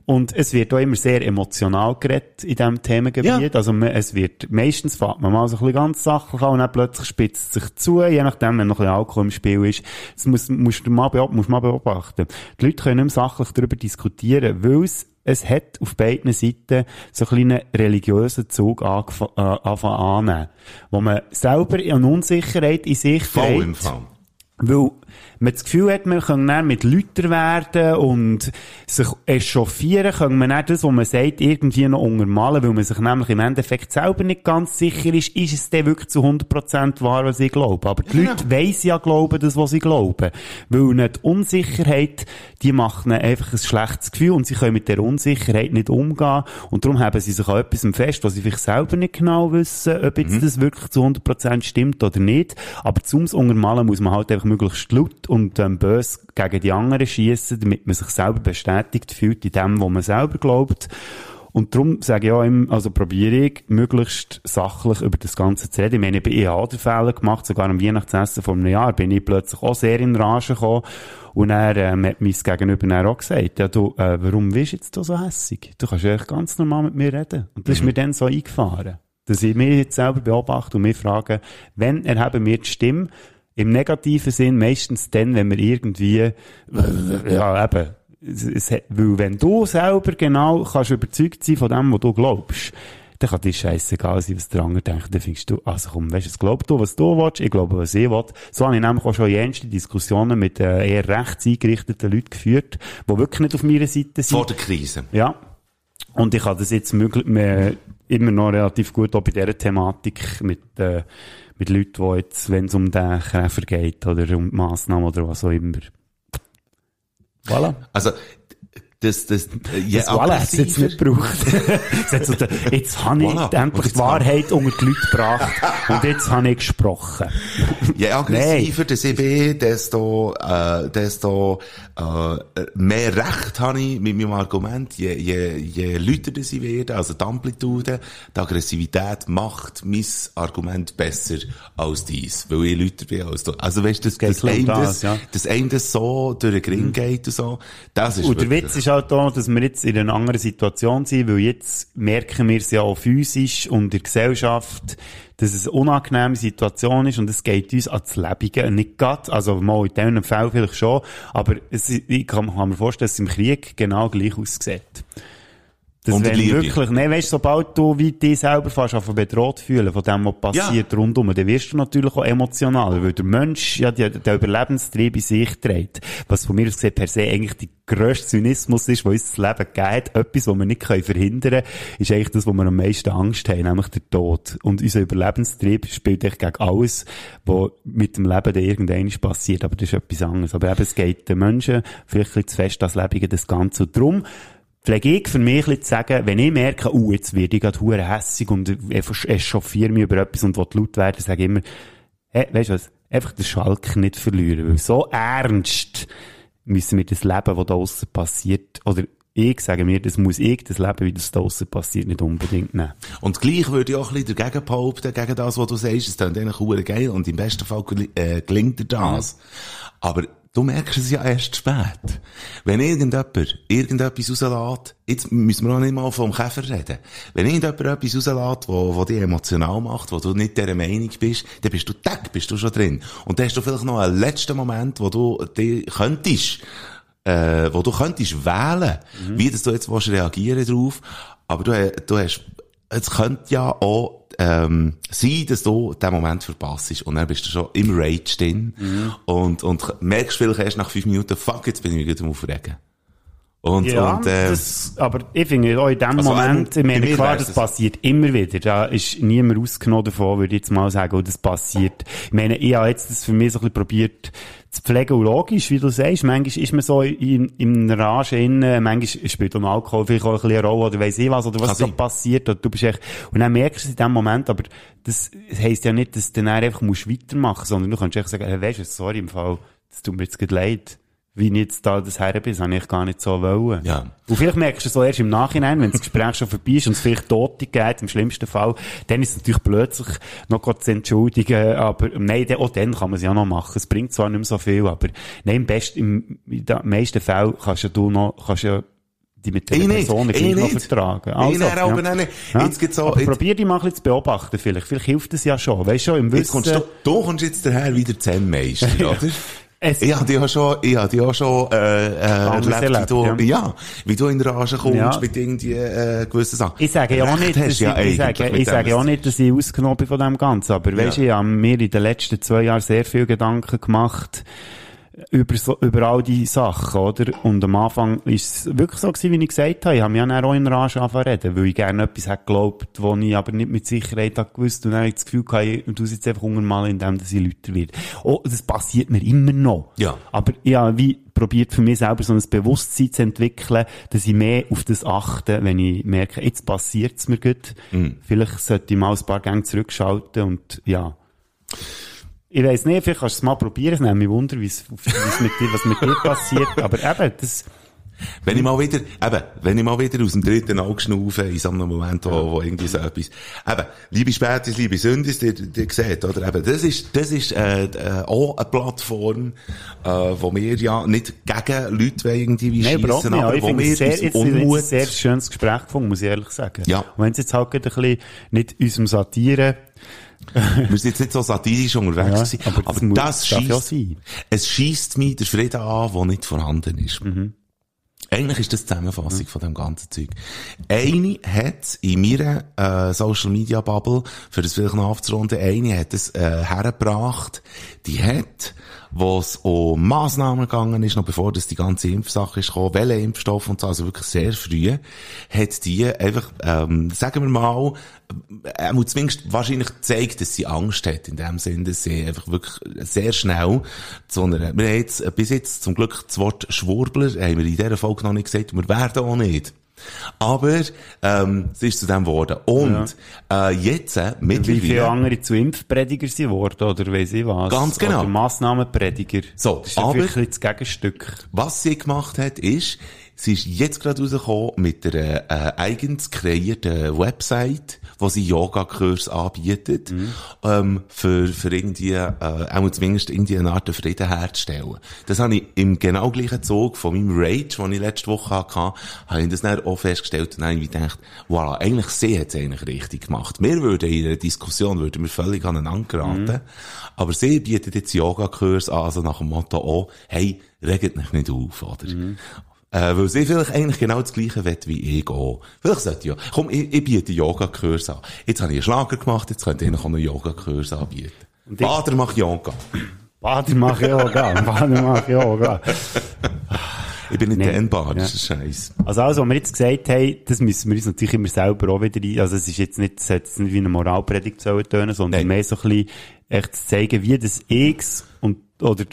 Und es wird auch immer sehr emotional geredet in diesem Themengebiet. Also man, es wird, meistens fährt man mal so ein bisschen ganz sachlich an und dann plötzlich spitzt es sich zu, je nachdem, wenn noch ein bisschen Alkohol im Spiel ist. Das muss, musst du mal, beob musst du mal beobachten. Die Leute können nicht mehr sachlich darüber diskutieren, weil es es hat auf beiden Seiten so einen kleinen religiösen Zug äh, angefangen annehmen, wo man selber eine Unsicherheit in sich Voll trägt. im Fall. Weil man das Gefühl hat, man kann dann mit Lüter werden und sich echauffieren, kann man dann das, was man sagt, irgendwie noch untermalen, weil man sich nämlich im Endeffekt selber nicht ganz sicher ist, ist es denn wirklich zu 100% wahr, was ich glaube. Aber die Leute weiss ja glauben, das, was sie glauben. Weil nicht Unsicherheit, die macht ihnen einfach ein schlechtes Gefühl und sie können mit der Unsicherheit nicht umgehen und darum haben sie sich an etwas fest, was sie vielleicht selber nicht genau wissen, ob jetzt das wirklich zu 100% stimmt oder nicht. Aber zum Untermalen muss man halt einfach möglichst laut und ähm, bös gegen die anderen schießen, damit man sich selber bestätigt fühlt in dem, wo man selber glaubt. Und darum sage ich auch immer, also probiere ich, möglichst sachlich über das Ganze zu reden. Ich meine, ich habe EH Fehler gemacht, sogar am Weihnachtsessen vor einem Jahr bin ich plötzlich auch sehr in Rage gekommen. Und er ähm, hat mein Gegenüber dann auch gesagt, ja du, äh, warum bist du jetzt so hässig? Du kannst eigentlich ganz normal mit mir reden. Und das ist mir dann so eingefahren. Dass ich mich jetzt selber beobachte und mich frage, wenn erheben wir die Stimme, im negativen Sinn meistens dann, wenn wir irgendwie, ja eben, es, es, weil wenn du selber genau kannst überzeugt sein von dem, was du glaubst, dann kann dir scheißegal sein, was der andere denkt. Dann findest du, also komm, weißt du, es glaubst du, was du willst, ich glaube, was ich will. So habe ich nämlich auch schon jenste Diskussionen mit äh, eher rechts eingerichteten Leuten geführt, die wirklich nicht auf meiner Seite sind. Vor der Krise. Ja. Und ich habe das jetzt möglich, mehr, immer noch relativ gut auch bei dieser Thematik mit, äh, mit Leuten, die jetzt, wenn es um den Käfer geht oder um Massnahmen oder was auch immer. Voilà. Also, das, das, äh, je Das voilà hat es jetzt nicht gebraucht. Es hat so der- jetzt habe ich Voilà. Endlich jetzt die Wahrheit unter die Leute gebracht und jetzt habe ich gesprochen. Je aggressiver das ich bin, desto, äh, desto äh, mehr Recht habe ich mit meinem Argument. Je, je, je lauter das ich werde, also die Amplitude, die Aggressivität macht mein Argument besser als dies, weil ich lauter bin als du. Also weißt du, das, das, einem das, das, ja. das einem das so durch den Gring geht und so, das ist Und der wirklich- Witz ist halt auch, dass wir jetzt in einer anderen Situation sind, weil jetzt merken wir es ja auch physisch und in der Gesellschaft, dass es eine unangenehme Situation ist und es geht uns ans Lebige nicht grad, also mal in diesem Fall vielleicht schon, aber es, ich kann mir vorstellen, dass es im Krieg genau gleich aussieht. Und wenn Liebe. wirklich, ne, weißt, sobald du wie dich selber fast auf bedroht fühlen von dem, was passiert rundum, dann wirst du natürlich auch emotional, weil der Mensch ja die, der Überlebenstrieb in sich trägt. Was von mir aus gesehen per se eigentlich der grösste Zynismus ist, was uns das Leben geht. Etwas, was wir nicht können verhindern können, ist eigentlich das, wo wir am meisten Angst haben, nämlich der Tod. Und unser Überlebenstrieb spielt echt gegen alles, was mit dem Leben dann irgendwann passiert. Aber das ist etwas anderes. Aber eben, es geht den Menschen vielleicht ein bisschen zu fest das Lebige, das Ganze. Und darum, pflege ich für mich zu sagen, wenn ich merke, uh, jetzt werde ich gerade hure hässig und ich echauffiere mich über etwas und will laut werden, sage ich immer, hey, weißt du was, einfach den Schalk nicht verlieren, weil so ernst müssen wir das Leben, was da draussen passiert, oder ich sage mir, das muss ich, das Leben, wie das da draussen passiert, nicht unbedingt nehmen. Und gleich würde ich auch ein bisschen dagegen behaupten, gegen das, was du sagst. Es klingt eigentlich geil und im besten Fall äh, gelingt dir das. Aber du merkst es ja erst spät. Wenn irgendjemand irgendetwas rauslässt, jetzt müssen wir auch nicht mal vom Käfer reden. Wenn irgendjemand etwas rauslässt, wo, wo dich emotional macht, wo du nicht dieser Meinung bist, dann bist du tack, bist du schon drin. Und dann hast du vielleicht noch einen letzten Moment, wo du dich könntest, äh, wo du könntest wählen, wie das du jetzt willst reagieren drauf. Aber du, äh, du hast, es könnte ja auch, ähm, sein, dass du den Moment verpasst und dann bist du schon im Rage drin und, und merkst vielleicht erst nach fünf Minuten, fuck, jetzt bin ich wieder am Aufregen. Und, Ja, und, äh, das, aber ich finde auch in dem Also, Moment, ähm, ich meine, klar, das das. passiert immer wieder. Da ist niemand ausgenommen davon, würde ich jetzt mal sagen, und das passiert. Ich meine, ich habe jetzt das für mich so ein bisschen probiert zu pflegen und logisch, wie du sagst. Manchmal ist man so in, in einer Rage innen, manchmal spielt auch Alkohol vielleicht auch ein bisschen eine Rolle, oder weiss ich was, oder was Kann so sein. passiert, oder du bist echt, und dann merkst du es in dem Moment, aber das heisst ja nicht, dass du dann einfach musst weitermachen musst, sondern du kannst echt sagen, hey, weisst du, sorry im Fall, das tut mir jetzt leid. Wie ich jetzt da das her bin, das habe ich gar nicht so wollen. Ja. Und vielleicht merkst du es so erst im Nachhinein, wenn das Gespräch schon vorbei ist und es vielleicht Tote geht, im schlimmsten Fall, dann ist es natürlich plötzlich noch Gott zu entschuldigen, aber nein, dann- auch dann kann man es ja noch machen. Es bringt zwar nicht mehr so viel, aber nein, im besten, im, in den meisten Fällen kannst ja du noch, kannst ja die mit der Person ich gleich noch vertragen. Ich dann aber auch nicht. Jetzt gibt's auch- aber jetzt- probier dich mal ein bisschen zu beobachten vielleicht. Vielleicht hilft es ja schon. Weißt du schon, im jetzt kommst Wissen. du, du kommst jetzt daher wieder Zen-Meister, oder? Es- ich habe die auch schon, ich habe die auch schon, äh, äh, erlebt, erlebt, wie du, ja. ja. wie du in Rage kommst Ja. mit irgendwie, äh, gewissen Sachen. Ich sage ja auch nicht, dass du ja ich, ich, sage, ich sage ja auch nicht, dass ich ausgenommen bin von dem Ganzen. Aber weisst du, ich habe mir in den letzten zwei Jahren sehr viel Gedanken gemacht über, so, über all die Sachen, oder? Und am Anfang ist es wirklich so gewesen, wie ich gesagt habe. Ich habe mich ja auch in Rage angefangen reden, weil ich gerne etwas hätte geglaubt, wo ich aber nicht mit Sicherheit habe gewusst. Und dann habe ich das Gefühl gehabt, ich tu es jetzt einfach mal indem dass ich lauter werde. Oh, das passiert mir immer noch. Ja. Aber habe wie probiert für mich selber so ein Bewusstsein zu entwickeln, dass ich mehr auf das achte, wenn ich merke, jetzt passiert es mir gut. Mhm. Vielleicht sollte ich mal ein paar Gänge zurückschalten und ja. Ich weiss nicht, vielleicht kannst du es mal probieren, es nimmt mich Wunder, wie's, wie's mit dir, was mit dir passiert. Aber eben, das, Wenn ich mal wieder, eben, wenn ich mal wieder aus dem dritten Auge schnaufe, in so einem Moment, wo, wo irgendwie so etwas, eben, liebe Spätis, liebe Sündis, die, die seht, oder? Eben, das ist, das ist, äh, äh, auch eine Plattform, äh, wo wir ja nicht gegen Leute irgendwie nein, überhaupt schiessen, aber Ich wo wir sehr, jetzt, Unmut, sehr schönes Gespräch gefunden, muss ich ehrlich sagen. Ja. Und wenn es jetzt halt ein bisschen nicht unserem Satire, wir sind jetzt nicht so satirisch unterwegs Ja, gewesen, aber aber, das das ja schießt, sein. es schießt mich der Frieden an, der nicht vorhanden ist. Mhm. Eigentlich ist das die Zusammenfassung von dem ganzen Zeug. Eine hat in meiner äh, Social Media Bubble, für das vielleicht noch aufzurunden, eine hat es äh, hergebracht, die hat, wo es um Massnahmen gegangen ist, noch bevor das die ganze Impfsache ist gekommen, welche Impfstoff und so, also wirklich sehr früh, hat die einfach, ähm, sagen wir mal, er muss zumindest wahrscheinlich gezeigt, dass sie Angst hat, in dem Sinne, dass sie einfach wirklich sehr schnell zu einer, wir haben jetzt, äh, bis jetzt zum Glück das Wort Schwurbler, haben wir in dieser Folge noch nicht gesagt, wir werden auch nicht. Aber, ähm, es ist zu dem geworden. Und, äh, jetzt, äh, wie viele mittlerweile, andere zu Impfprediger sind worden, oder weiss ich was. Ganz genau. Oder Massnahmenprediger. So, das ist ja aber- wirklich das Gegenstück. was sie gemacht hat, ist, sie ist jetzt gerade rausgekommen mit einer, äh, eigens kreierten Website, wo sie Yoga-Kurs anbietet, ähm, für, für irgendwie, äh, auch zumindest irgendwie eine Art Frieden herzustellen. Das habe ich im genau gleichen Zug von meinem Rage, den ich letzte Woche hatte, habe ich das dann auch festgestellt und dann habe ich gedacht, voilà, eigentlich sie hat es eigentlich richtig gemacht. Wir würden in einer Diskussion, würden wir völlig aneinander geraten, aber sie bietet jetzt Yoga-Kurs an, also nach dem Motto auch, hey, regt mich nicht auf, oder? Äh, weil sie vielleicht eigentlich genau das Gleiche will wie ich auch. Vielleicht sollte ich ja, komm, ich, ich biete Yoga-Kurs an. Jetzt habe ich einen Schlager gemacht, jetzt könnte ich noch einen Yoga-Kurs anbieten. ich- Bader macht Yoga. Bader mache Yoga, Bader mache Yoga. Ich bin nicht Nee. der N-Bar, Ja. das ist scheiß. Also alles, was wir jetzt gesagt haben, das müssen wir uns natürlich immer selber auch wieder ein, also es ist jetzt nicht, es jetzt nicht wie eine Moralpredigt sollen tönen, sondern Nein. mehr so ein bisschen echt zu zeigen, wie das X und, oder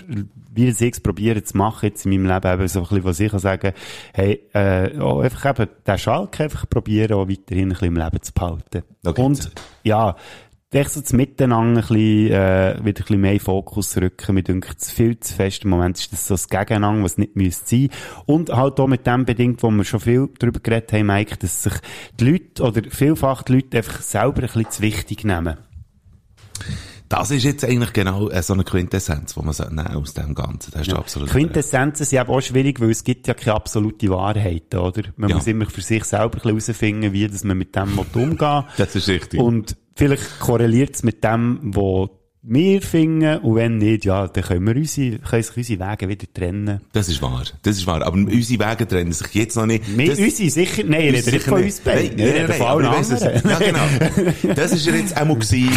wie das X probieren zu machen jetzt in meinem Leben, eben so ein bisschen, was ich kann sagen, hey, äh, auch einfach eben, den Schalk einfach probieren, auch weiterhin ein bisschen im Leben zu behalten. Okay. Und, ja, echt so das Miteinander ein bisschen, äh, wieder ein bisschen mehr Fokus rücken. Mir denkt es viel zu fest. Im Moment ist das so das Gegeneinander, was nicht müsste sein. Und halt auch mit dem bedingt, wo wir schon viel drüber geredet haben, Mike, dass sich die Leute, oder vielfach die Leute einfach selber ein bisschen zu wichtig nehmen. Das ist jetzt eigentlich genau äh, so eine Quintessenz, die man so nehmen aus dem Ganzen. Das hast du absolut. Quintessenzen sind eben auch schwierig, weil es gibt ja keine absolute Wahrheit, oder? Man Ja. muss immer für sich selber herausfinden, wie dass man mit dem umgehen. Das ist richtig. Und vielleicht korreliert es mit dem, was wir finden, und wenn nicht, ja, dann können wir unsere, können sich unsere Wege wieder trennen. Das ist wahr. Das ist wahr. Aber unsere Wege trennen sich jetzt noch nicht. Wir, Das- unsere sicher, nein, ich rede nicht von uns beiden. Ich rede von allen anderen. Ja, genau. Das ist ja jetzt einmal gewesen.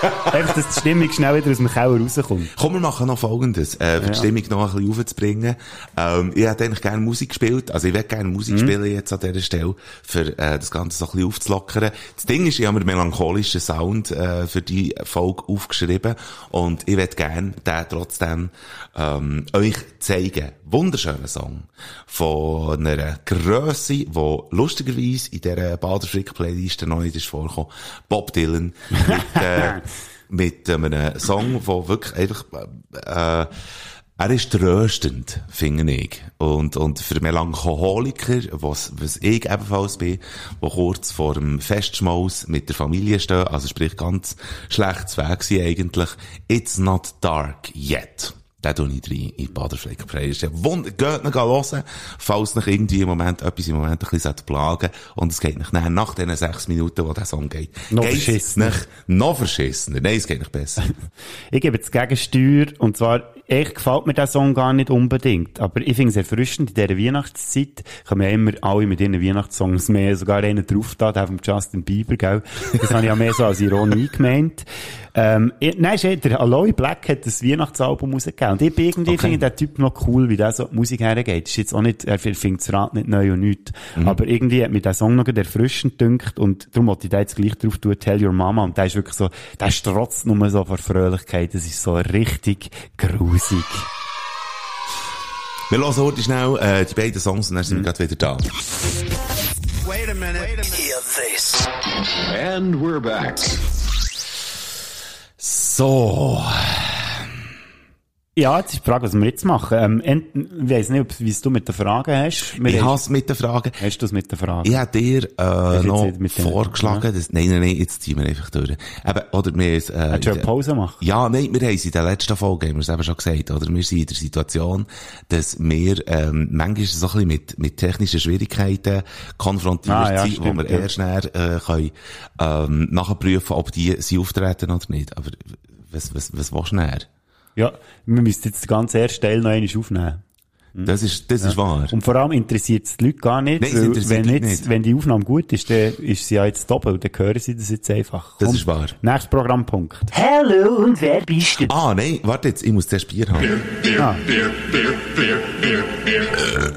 Einfach, dass die Stimmung schnell wieder aus dem Keller rauskommt. Komm, wir machen noch Folgendes, äh, für die Stimmung noch ein bisschen aufzubringen. Ähm, ich hätte eigentlich gerne Musik gespielt, also ich würde gerne Musik Mhm. spielen jetzt an dieser Stelle, für äh, das Ganze so ein bisschen aufzulockern. Das Ding ist, ich habe mir melancholischen Sound äh, für die Folge aufgeschrieben und ich würde gerne den trotzdem ähm, euch zeigen. Wunderschöner Song von einer Grösse, die lustigerweise in dieser Baderfrick-Playlist noch nicht ist vorgekommen. Bob Dylan mit, äh, mit einem Song, der wirklich einfach, äh, er ist tröstend, finde ich. Und, und für Melancholiker, was, was ich ebenfalls bin, wo kurz vor dem Festschmaus mit der Familie stehen, also sprich ganz schlechtes Weg sind eigentlich, it's not dark yet. Den tue ich rein in Baderfleck Playlist. Ja, wund- Geht nicht hören, falls noch irgendwie im Moment etwas im Moment ein bisschen plagen Und es geht nicht nach diesen sechs Minuten, wo der Song geht. Noch verschissener. nicht Noch verschissener. Nein, es geht nicht besser. Ich gebe jetzt Gegensteuer, und zwar, echt gefällt mir der Song gar nicht unbedingt, aber ich finde es erfrischend, in dieser Weihnachtszeit kommen ja immer alle mit ihren Weihnachtssongs mehr, sogar einen drauf da, der von Justin Bieber, gell? Das habe ich ja mehr so als Ironie gemeint. Ähm, ich, nein, ist der Aloy Black hat das Weihnachtsalbum rausgegeben, und ich bin irgendwie, Okay. finde den Typ noch cool, wie der so die Musik hergeht. Ist jetzt auch nicht, er findet das Rad nicht neu und nichts. Aber irgendwie hat mir der Song noch erfrischend dünkt, und darum wollte ich da jetzt gleich drauf tun, Tell Your Mama, und der ist wirklich so, der strotzt nur so vor Fröhlichkeit, das ist so richtig grusig. Wir hören heute schnell äh, die beiden Songs und dann sind wir gerade wieder da. And we're back. So. Ja, jetzt ist die Frage, was wir jetzt machen. Ähm, ent- ich weiss nicht, wie es du mit den Fragen hast. Wir Ich haben- hasse mit den Fragen. Hast du es mit den Fragen? Ich habe dir äh, noch den- vorgeschlagen, dass, nein, nein, nein, jetzt ziehen wir einfach durch. Eben, oder wir, äh, Willst du eine Pause machen? Ja, nein, wir haben es in der letzten Folge, haben wir es eben schon gesagt, oder? Wir sind in der Situation, dass wir, ähm, manchmal so ein bisschen mit, mit technischen Schwierigkeiten konfrontiert Ah, ja, sind, wo stimmt, wir ja. erst näher, äh, können, ähm, nachprüfen, ob die sie auftreten oder nicht. Aber, was, was, was willst du näher? Ja, wir müssen jetzt den ganzen ersten Teil noch einmal aufnehmen. Das ist, das ist wahr. Und vor allem interessiert es die Leute gar nicht, Nein, weil wenn, jetzt, nicht. wenn die Aufnahme gut ist, dann ist sie ja jetzt doppelt, dann hören sie das jetzt einfach. Das ist wahr. Nächster Programmpunkt. Hallo und wer bist du? Ah, nein, warte jetzt, ich muss zuerst Bier haben. Ah.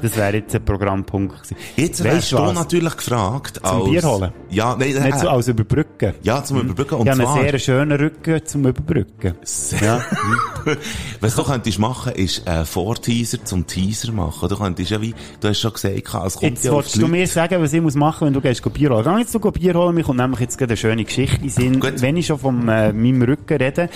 Das wäre jetzt ein Programmpunkt gewesen. Jetzt wärst du du was? natürlich gefragt, als... Bier holen? Ja, nein, nein, Nicht so als Überbrücken. Ja, zum Überbrücken. Und Ich habe zwar, einen sehr schönen Rücken zum Überbrücken. Ja. was du könntest machen, ist äh, Vorteaser zum Teaser machen. Du könntest ja wie, du hast schon gesagt, es kommt Jetzt ja wolltest du mir sagen, was ich muss machen, wenn du gehst Bier holen. Geh jetzt du go Bier holen, mir kommt nämlich jetzt gerade eine schöne Geschichte in den Sinn. Gut. Wenn ich schon von äh, meinem Rücken rede,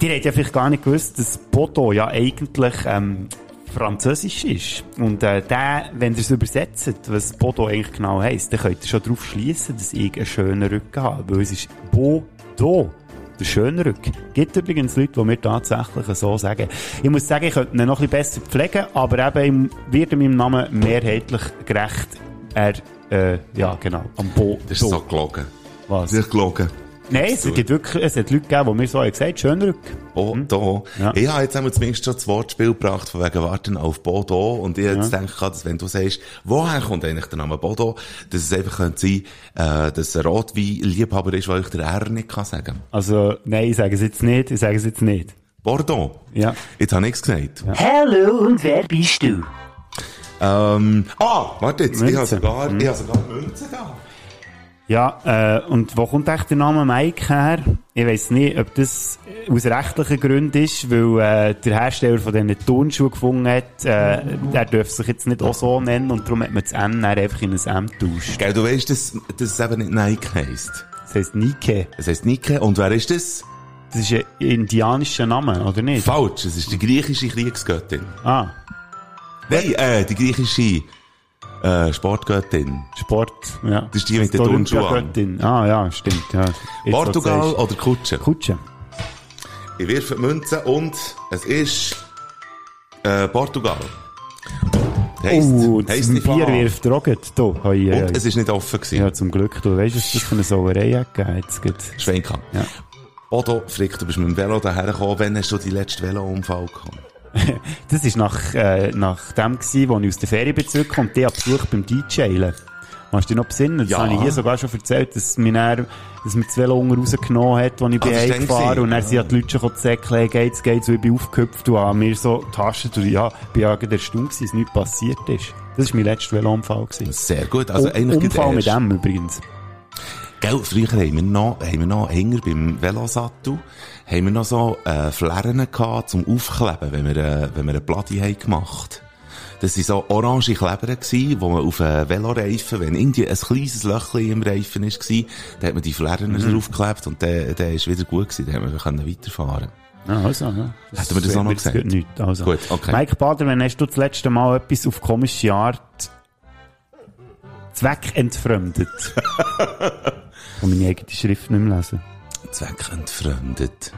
die habt ja vielleicht gar nicht gewusst, dass Bodo ja eigentlich ähm, Französisch ist. Und äh, der, wenn ihr es übersetzt, was Bodo eigentlich genau heisst, dann könnt ihr schon darauf schließen, dass ich einen schönen Rücken habe. Weil es ist Bodo. Der schöne Rücken. Gibt übrigens Leute, die mir tatsächlich so sagen. Ich muss sagen, ich könnte ihn noch ein bisschen besser pflegen, aber eben, werde meinem Namen mehrheitlich gerecht. Er, äh, ja, genau, am Bodo. Das ist so gelogen. Was? Das ist gelogen. Nein, es gibt wirklich, es hat Leute gegeben, die mir so haben gesagt, schöner. Oh, da. Ja. Ich habe jetzt einmal zumindest schon das Wortspiel gebracht, von wegen Warten auf Bodo. Und ich jetzt denke, dass wenn du sagst, woher kommt eigentlich der Name Bodo, dass es einfach könnte sein, äh, dass ein Rotwein-Liebhaber ist, weil ich der R nicht kann sagen. Also, nein, ich sage es jetzt nicht, ich sage es jetzt nicht. Bordeaux. Ja. Jetzt habe ich nichts gesagt. Hallo und wer bist du? Ähm, ah, warte jetzt, ich habe Münze. sogar, ich habe sogar Münze da. Ja, äh, und wo kommt echt der Name Mike her? Ich weiss nicht, ob das aus rechtlichen Gründen ist, weil äh, der Hersteller von diesen Turnschuhen gefunden hat, äh, der dürfte sich jetzt nicht auch so nennen und darum hat man das N dann einfach in ein M getauscht. Gell, du weißt, dass, dass es eben nicht Nike heisst. Das heisst Nike. Es heisst Nike. Und wer ist das? Das ist ein indianischer Name, oder nicht? Falsch, es ist die griechische Kriegsgöttin. Ah, Nein, äh, die griechische äh, Sportgöttin. Sport, ja. Das ist die mit den Turnschuhen. Ah, ja, stimmt, ja. Jetzt, Portugal oder Kutsche? Kutsche. Ich wirfe die Münze und es ist äh, Portugal. Heisst, Oh, das heisst nicht Bier wirft Rocket. Da, hoi, hoi, Und es ist nicht offen gewesen. Ja, zum Glück. Du weißt, was das für eine Sauerei gegeben. Jetzt gehabt. Ja. Odo, Frick, du bist mit dem Velo daher gekommen. Wann hast du die letzte Velo-Unfall gehabt? Das war nach, äh, nach dem, gewesen, wo ich aus der Ferien bin zurückgekommen und die hab Besuch beim DJlen. Kannst du dich noch besinnen? Das Ja. habe ich hier sogar schon erzählt, dass mir dann, dass mir Velo unten rausgenommen hat, als ich Ah, bin dann und sind ja die Leute schon gekommen, «Säckle, geht's, geht's?» und ich bin aufgehüpft und habe mir so Taschen und ja, bin ja gerade erstaunt gewesen, dass nichts passiert ist. Das war mein letzter Velounfall. gewesen. Sehr gut. Also Um- eigentlich Unfall mit dem übrigens. Gell, früher haben wir noch, haben wir noch Hänger beim Velosattel, haben wir noch so, äh, Flären gehabt zum Aufkleben, wenn wir, äh, wenn wir eine Platte haben gemacht. Das waren so orange Kleber wo man auf einen Veloreifen, wenn irgendwie ein kleines Löchchen im Reifen ist, war, dann hat man die Flären Mhm. draufgeklebt und der, der ist wieder gut gewesen, dann haben wir können weiterfahren. Ja, also, ja. Hätten wir das auch noch gut Nicht. Also. Gut, okay. Mike Bader, wenn hast du das letzte Mal etwas auf komische Art zweckentfremdet? Und meine eigene Schrift nicht mehr lesen. Zweckentfremdet.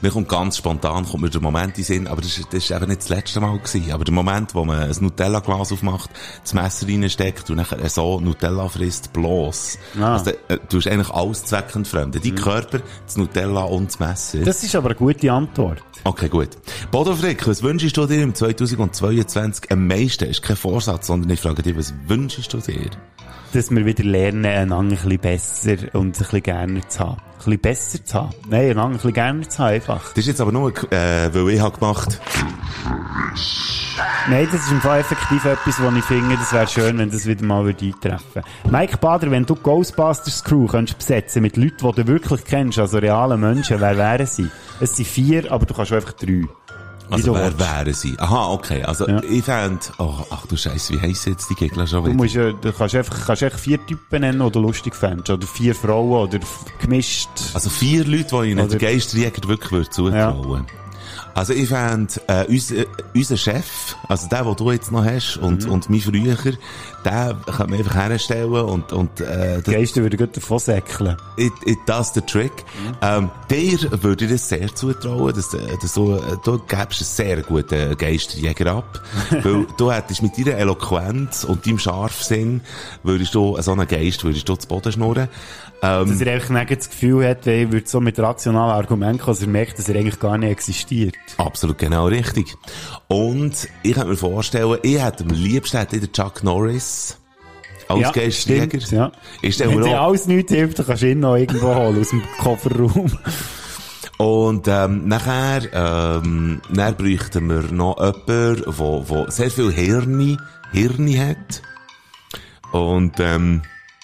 Mir kommt ganz spontan, kommt mir der Moment in den Sinn, aber das ist, das ist eben nicht das letzte Mal gewesen. Aber der Moment, wo man ein Nutella-Glas aufmacht, das Messer reinsteckt und nachher so Nutella frisst, bloß. Ah. Also, äh, du hast eigentlich alles zweckentfremden. Dein Körper, das Nutella und das Messer. Das ist aber eine gute Antwort. Okay, gut. Bodo Frick, was wünschst du dir im 2022 am meisten? Ist kein Vorsatz, sondern ich frage dich, was wünschst du dir? Dass wir wieder lernen, einander ein bisschen besser und ein bisschen gerne zu haben. Ein bisschen besser zu haben. Nein, einander ein bisschen gerne zu haben, einfach. Das ist jetzt aber nur, äh, weil ich habe gemacht. Nein, das ist im Fall effektiv etwas, wo ich finde, das wäre schön, wenn das wieder mal würde eintreffen Mike Bader, wenn du Ghostbusters Crew könntest besetzen mit Leuten, die du wirklich kennst, also realen Menschen, wer wären sie? Es sind vier, aber du kannst einfach drei. Also, du wer wären sie? Aha, okay. Also, Ja. ich fände, oh, ach du Scheiße, wie heissen jetzt die Gegner schon Du, wieder? musst, ja- du kannst einfach, kannst einfach vier Typen nennen, die du lustig fändest. Oder vier Frauen, oder gemischt. Also, vier Leute, die ich Oder- den Geisterjäger wirklich würde zutrauen. Also, ich fände, äh, unser, unser Chef, also der, den du jetzt noch hast, und, Mhm. und mein früher, den kann man einfach herstellen und, und, äh, Die Geister würden gut davon säckeln. It, it does the trick. Ähm, dir würde ich das sehr zutrauen, dass, äh, dass du, äh, du gäbst einen sehr guten Geisterjäger ab. weil du hättest mit deiner Eloquenz und deinem Scharfsinn, würdest du, äh, so einen Geist, würdest du zu Boden schnurren. Ähm, Dass er einfach nicht das Gefühl hat, er würde so mit rationalen Argumenten kommen, dass er merkt, dass er eigentlich gar nicht existiert. Absolut genau richtig. Und ich kann mir vorstellen, ich hätte am liebsten hätte ich den Chuck Norris als Ja, Geisterjäger. stimmt, ja. Stelle Wenn dir alles nichts hilft, dann kannst du ihn noch irgendwo holen aus dem Kofferraum. Und ähm, nachher, ähm, dann bräuchten wir noch jemanden, wo, wo sehr viel Hirni, Hirni hat. Und ähm,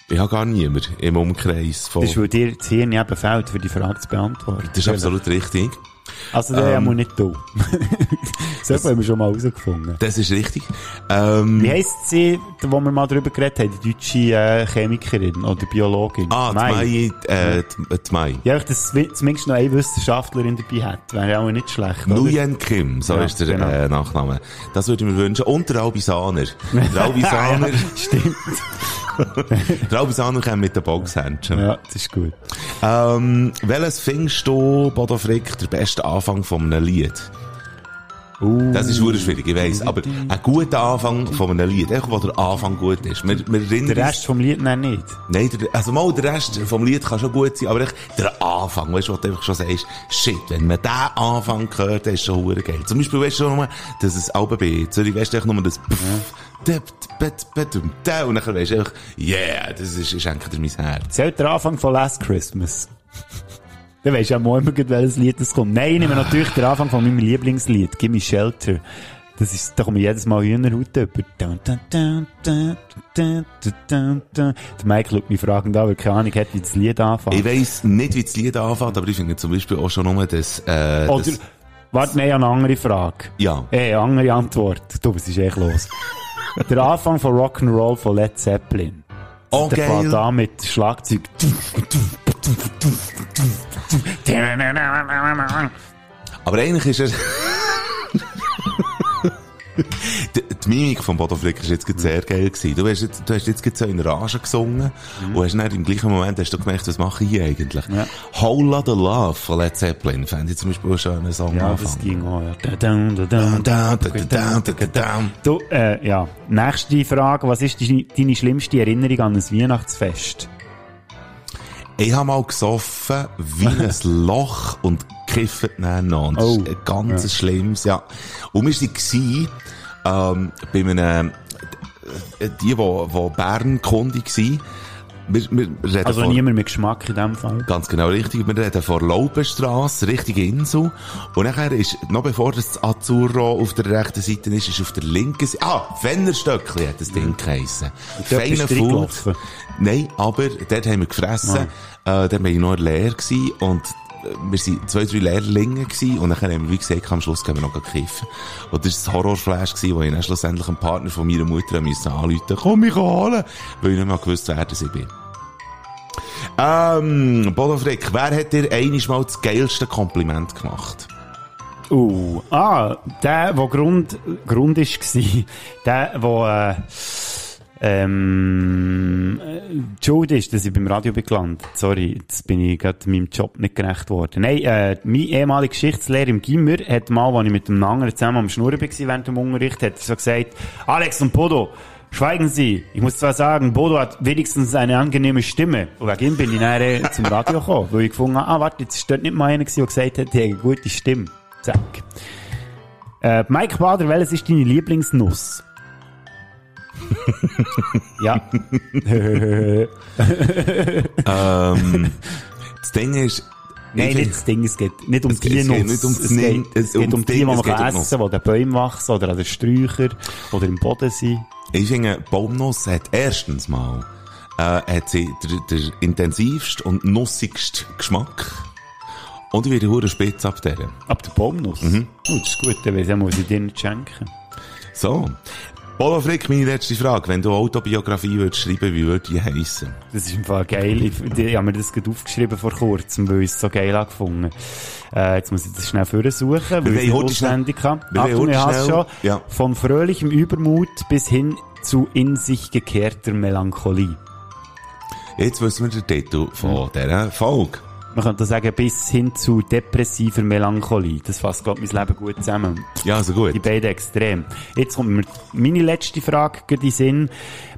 ich habe gar niemand im Umkreis von... Das ist, weil dir das Hirn eben fehlt, für die Frage zu beantworten. Das ist absolut richtig. Also, der Ähm. ähm, nicht du. das haben wir schon mal herausgefunden. Das ist richtig. Ähm, Wie heisst sie, wo wir mal drüber geredet haben, die deutsche äh, Chemikerin oder Biologin? ah, die Mai, äh, die, die Mai. Ja, dass es zumindest noch eine Wissenschaftlerin dabei hat. Wäre ja auch nicht schlecht? Nguyen Kim, so Ja, ist der genau. äh, Nachname. Das würde ich mir wünschen. Und der Albisaner. Der Albisaner, Ja, stimmt. Der Albisaner kommt mit den Boxhändchen. Ja, das ist gut. Ähm, welches findest du, Bodo Frick, der beste Anfang von einem Lied? Uh, Das ist wirklich schwierig, ich weiss. Aber ein guter Anfang von einem Lied, einfach wo der Anfang gut ist. Wir, wir der Rest vom Lied nein, nicht. Nein, der, also mal, der Rest vom Lied kann schon gut sein, aber echt der Anfang, weißt du, wo du einfach schon sagst, shit, wenn man den Anfang hört, dann ist schon hure geil. Zum Beispiel, weißt du schon nur, dass es Alben bei Zürich, weißt du echt nur das Pff, und dann weisst du einfach, yeah, das ist, schenkt dir mein Herz. Zählt der Anfang von Last Christmas? Dann weisst du ja mal immer, welches Lied das kommt. Nein, ich nehme natürlich den Anfang von meinem Lieblingslied, Gimme Shelter. Das ist, da komme ich jedes Mal Hühnerhaut über. Der Mike schaut mich fragend an, weil keine Ahnung hat, wie das Lied anfängt. Ich weiss nicht, wie das Lied anfängt, aber ich finde zum Beispiel auch schon nur das, äh, Oder, das, warte, nein, eine andere Frage. ja. Eh, andere Antwort. Du, was ist echt los? Der Anfang von Rock'n'Roll von Led Zeppelin. Oh, Der geil. an mit Schlagzeug. Aber eigentlich ist er... die, die Mimik von Bodo Flick ist jetzt sehr geil gewesen. Du hast jetzt, du hast jetzt so in Rage gesungen und hast dann im gleichen Moment hast du gemerkt, was mache ich hier eigentlich? Ja. Whole Lotta Love von Led Zeppelin fände ich zum Beispiel einen Song Ja, das anfangen. ging auch, ja. Du, äh, ja. Nächste Frage. Was ist die, deine schlimmste Erinnerung an ein Weihnachtsfest? Ich habe mal gesoffen wie ein Loch und dann noch. Und das Oh. ist ein ganz schlimmes, ja. Und wir waren, ähm, bei einem, äh, die, wo, wo Bern Kunde waren, wir, wir reden Also von, niemand mit Geschmack in dem Fall. Ganz genau richtig. Wir reden von Laupenstrasse, Richtung Insel. Und nachher ist, noch bevor das Azzurro auf der rechten Seite ist, ist auf der linken Seite, ah, Fennerstöckli hat das Ding geheissen. Feiner Food. Nein, aber dort haben wir gefressen. Äh, dort war ich noch leer gewesen und wir waren zwei, drei Lehrlinge gewesen und dann haben wir, wie gesagt, am Schluss gehen wir noch kiffen. Und das war das Horrorflash gewesen, wo ich dann schlussendlich einen Partner von meiner Mutter müssen anrufen komm mich holen, weil ich nicht mehr gewusst, wer das ich bin. Ähm, Bodo Frick, wer hat dir einiges mal das geilste Kompliment gemacht? Uh, ah, der, der Grund, Grund ist gsi, der, der, äh, Ähm, äh, die ist, dass ich beim Radio bin gelandet. Sorry, jetzt bin ich gerade meinem Job nicht gerecht worden. Nein, äh, mein ehemaliger Geschichtslehrer im Gimmer hat mal, als ich mit dem anderen zusammen am Schnurren war während dem Unterricht, hat er so gesagt, Alex und Bodo, schweigen Sie. Ich muss zwar sagen, Bodo hat wenigstens eine angenehme Stimme. Und wegen ihm bin ich nachher zum Radio gekommen, weil ich gefunden habe, ah, warte, jetzt ist dort nicht mal einer der gesagt hat, er hat eine gute Stimme. Zack. Äh, Mike Bader, welches ist deine Lieblingsnuss? Ja. ähm, das Ding ist, Nein, ich nicht das Ding, es geht nicht um Es die geht- es geht Nuss. nicht um es geht, es- geht um um das die, man es geht um kann die essen, an den Bäumen wachsen oder an den Sträuchern oder im Boden sind. Ich finde, Baumnuss hat erstens mal, äh, hat sie der, der intensivste und nussigste Geschmack. Und ich werde hure spitz ab der. Ab der Baumnuss. Mhm. Oh, das ist gut, dann weiss ich, muss ich dir nicht schenken. So. Polo Frick, meine letzte Frage. Wenn du Autobiografie würdest schreiben, wie würde die heissen? Das ist im Fall geil. Ich, ich habe mir das gerade aufgeschrieben vor kurzem, weil ich es so geil angefunden äh, Jetzt muss ich das schnell vorsuchen, weil ich es auswendig habe. Achtung, ich habe schon. ja. Von fröhlichem Übermut bis hin zu in sich gekehrter Melancholie. Jetzt wissen wir den Titel von dieser Folge. Man könnte sagen, bis hin zu depressiver Melancholie. Das fasst, glaube ich, mein Leben gut zusammen. Ja, also gut. Die beiden extrem. Jetzt kommt mir meine letzte Frage in den Sinn.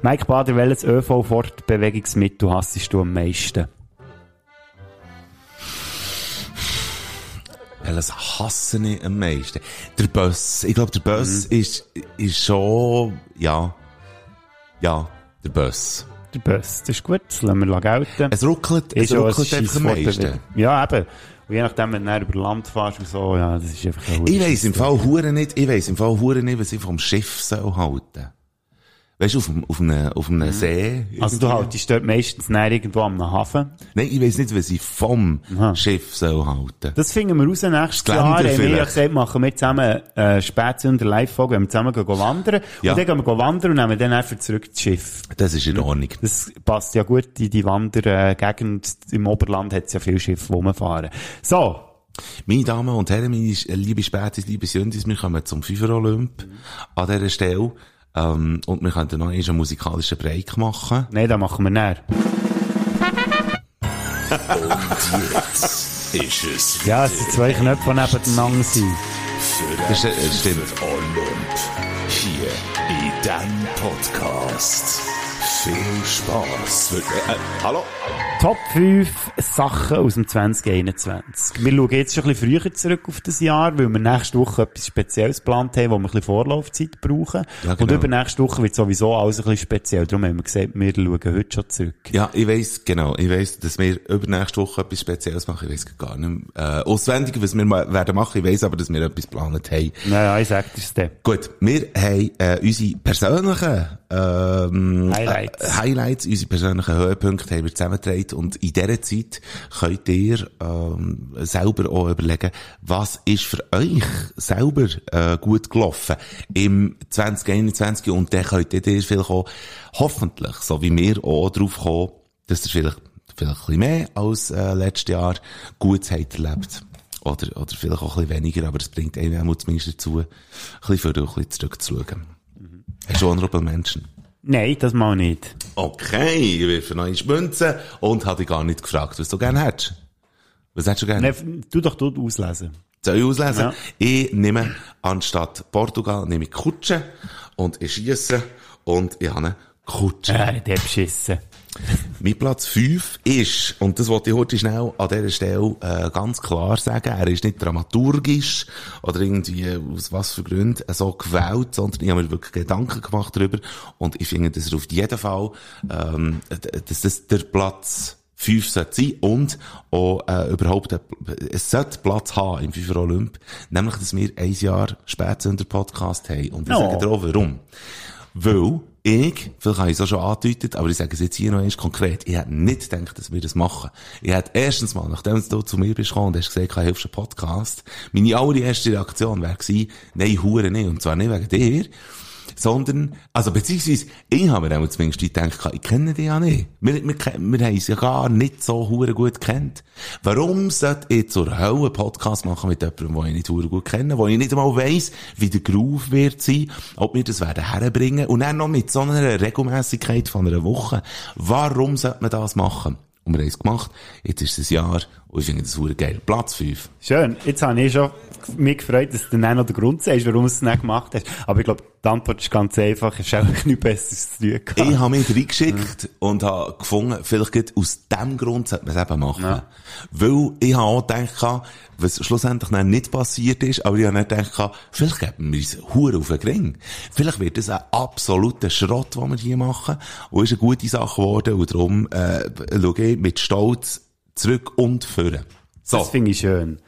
Mike Bader, welches ÖV-Fortbewegungsmittel hassest du am meisten? Welches hasse ich am meisten? Der Bus. Ich glaube, der Bus Mhm. ist, ist schon, ja, ja, der Bus. Der Bus. Das ist gut, das lassen wir gelten. Es ruckelt, es Ist auch ein ruckelt einfach am meisten. Ja, eben. Und je nachdem, wenn du über Land fährst und so, ja, das ist einfach ein Ich weiss im Fall hure nicht, ich weiss im Fall hure nicht, was ich vom Schiff soll halten. Weißt du, auf, dem- auf einem, auf einem See. Also du haltest dort meistens näher irgendwo am Hafen. Nein, ich weiss nicht, was ich vom Aha. Schiff soll halten. Das finden wir raus nächstes Jahr. Haben wir gesagt, machen wir zusammen äh, Spätsünder Live-Folge, wenn wir zusammen gehen, wandern. Ja. Und dann gehen wir wandern und nehmen dann einfach zurück das Schiff. Das ist in Ordnung. Das passt ja gut in die Wandergegend. Im Oberland hat es ja viele Schiffe, die fahren. So. Meine Damen und Herren, meine liebe Spätis, liebe Sündis, wir kommen zum Fünfer Olymp an dieser Stelle. Ähm, und wir könnten noch einen musikalischen Break machen. Nein, das machen wir näher. Ist es Ja, es sind zwei Knöpfe, die nebeneinander sind. Das, stimmt. Olymp hier in deinem Podcast. Viel Spaß. Äh, hallo? Top 5 Sachen aus dem 2021. Wir schauen jetzt schon ein bisschen früher zurück auf das Jahr, weil wir nächste Woche etwas Spezielles geplant haben, wo wir ein bisschen Vorlaufzeit brauchen. Ja, genau. Und übernächste Woche wird sowieso alles ein bisschen speziell. Darum haben wir gesagt, wir schauen heute schon zurück. Ja, ich weiss, genau, ich weiss, dass wir übernächste Woche etwas Spezielles machen. Ich weiss gar nicht äh, auswendig, was wir mal werden machen. Ich weiss aber, dass wir etwas geplant haben. Naja, ich sag dir's dann. Gut, wir haben äh, unsere persönlichen ähm, Highlights. Highlights, unsere persönlichen Höhepunkte haben wir zusammengetragen und in dieser Zeit könnt ihr ähm, selber auch überlegen, was ist für euch selber äh, gut gelaufen im 2021 und dann könnt ihr vielleicht auch hoffentlich, so wie wir auch drauf kommen, dass ihr vielleicht, vielleicht ein bisschen mehr als äh, letztes Jahr Gutes habt erlebt. Oder, oder vielleicht auch ein bisschen weniger, aber es bringt einem zumindest dazu, ein bisschen und ein bisschen zurückzuschauen. Hast du Honorable Menschen? Nein, das mal nicht. Okay, ich wirf neue Münzen und habe dich gar nicht gefragt, was du gerne hättest. Was hättest du gerne? Nein, tu doch dort auslesen. Soll ich auslesen? Ja. Ich nehme anstatt Portugal nehme ich Kutsche und ich schiesse und ich habe eine Kutsche. Äh, der beschissen. Mein Platz 5 ist, und das wollte ich heute schnell an dieser Stelle äh, ganz klar sagen, er ist nicht dramaturgisch oder irgendwie äh, aus was für Gründen so gewählt, sondern ich habe mir wirklich Gedanken gemacht darüber und ich finde, dass er auf jeden Fall, ähm, dass das der Platz 5 sollte sein und auch äh, überhaupt, ein- es sollte Platz haben im FIFA Olymp, nämlich, dass wir ein Jahr Spätsünder Podcast haben und ich Oh. sage dir auch warum. Weil ich, vielleicht habe ich es auch schon angedeutet, aber ich sage es jetzt hier noch einmal konkret, ich hätte nicht gedacht, dass wir das machen. Ich hätte erstens mal, nachdem du zu mir bist gekommen und hast gesagt, ich hilfst einen Podcast, meine allererste Reaktion wäre gewesen, nein, hure nicht, und zwar nicht wegen dir, Sondern, also beziehungsweise, ich habe mir auch zumindest gedacht, ich kenne die ja nicht. Wir, wir, wir haben sie ja gar nicht so hure gut kennt. Warum sollte ich zur Hölle einen Podcast machen mit jemandem, den ich nicht hure gut kenne, wo ich nicht einmal weiss, wie der Groove wird sein, ob wir das werden herbringen und dann noch mit so einer Regelmäßigkeit von einer Woche. Warum sollte man das machen? Und wir haben es gemacht. Jetzt ist es ein Jahr und ich finde das hure geil. Platz 5. Schön. Jetzt habe ich schon mich gefreut, dass du dann noch den Grund sagst, warum du es nicht gemacht hast. Aber ich glaube, die Antwort ist ganz einfach. Es ist eigentlich nichts Besseres zu tun gehabt. Ich habe mich reingeschickt und habe gefunden, vielleicht gerade aus dem Grund sollte man es eben machen. Ja. Weil ich habe auch gedacht, was schlussendlich dann nicht passiert ist, aber ich habe nicht gedacht, vielleicht geben wir uns Hure auf den Ring. Vielleicht wird das ein absoluter Schrott, den wir hier machen. Und ist eine gute Sache geworden und darum äh, schaue ich mit Stolz zurück und führen. So. Das finde ich schön.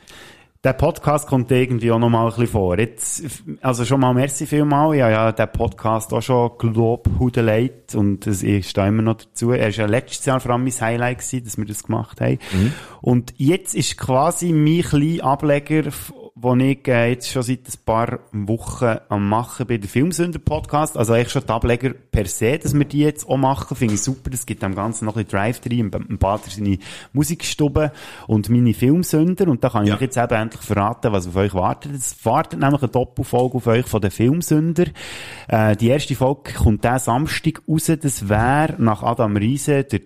Der Podcast kommt irgendwie auch noch mal ein bisschen vor. Jetzt, also schon mal merci vielmal. Ich habe ja den Podcast auch schon gelobhudeleit und es ist da immer noch dazu. Er ist ja letztes Jahr vor allem mein Highlight gewesen, dass wir das gemacht haben. Und jetzt ist quasi mein kleiner Ableger, wo ich äh, jetzt schon seit ein paar Wochen am machen bin, der Filmsünder-Podcast. Also eigentlich schon die Ableger per se, dass wir die jetzt auch machen, finde ich super. Das gibt dem Ganzen noch ein bisschen Drive drin, im, Bader seine Musikstube und meine Filmsünder. Und da kann ich Ja. euch jetzt eben endlich verraten, was auf euch wartet. Es wartet nämlich eine Doppelfolge auf euch von den Filmsünder. Äh, die erste Folge kommt diesen Samstag raus. Das wäre nach Adam Riese der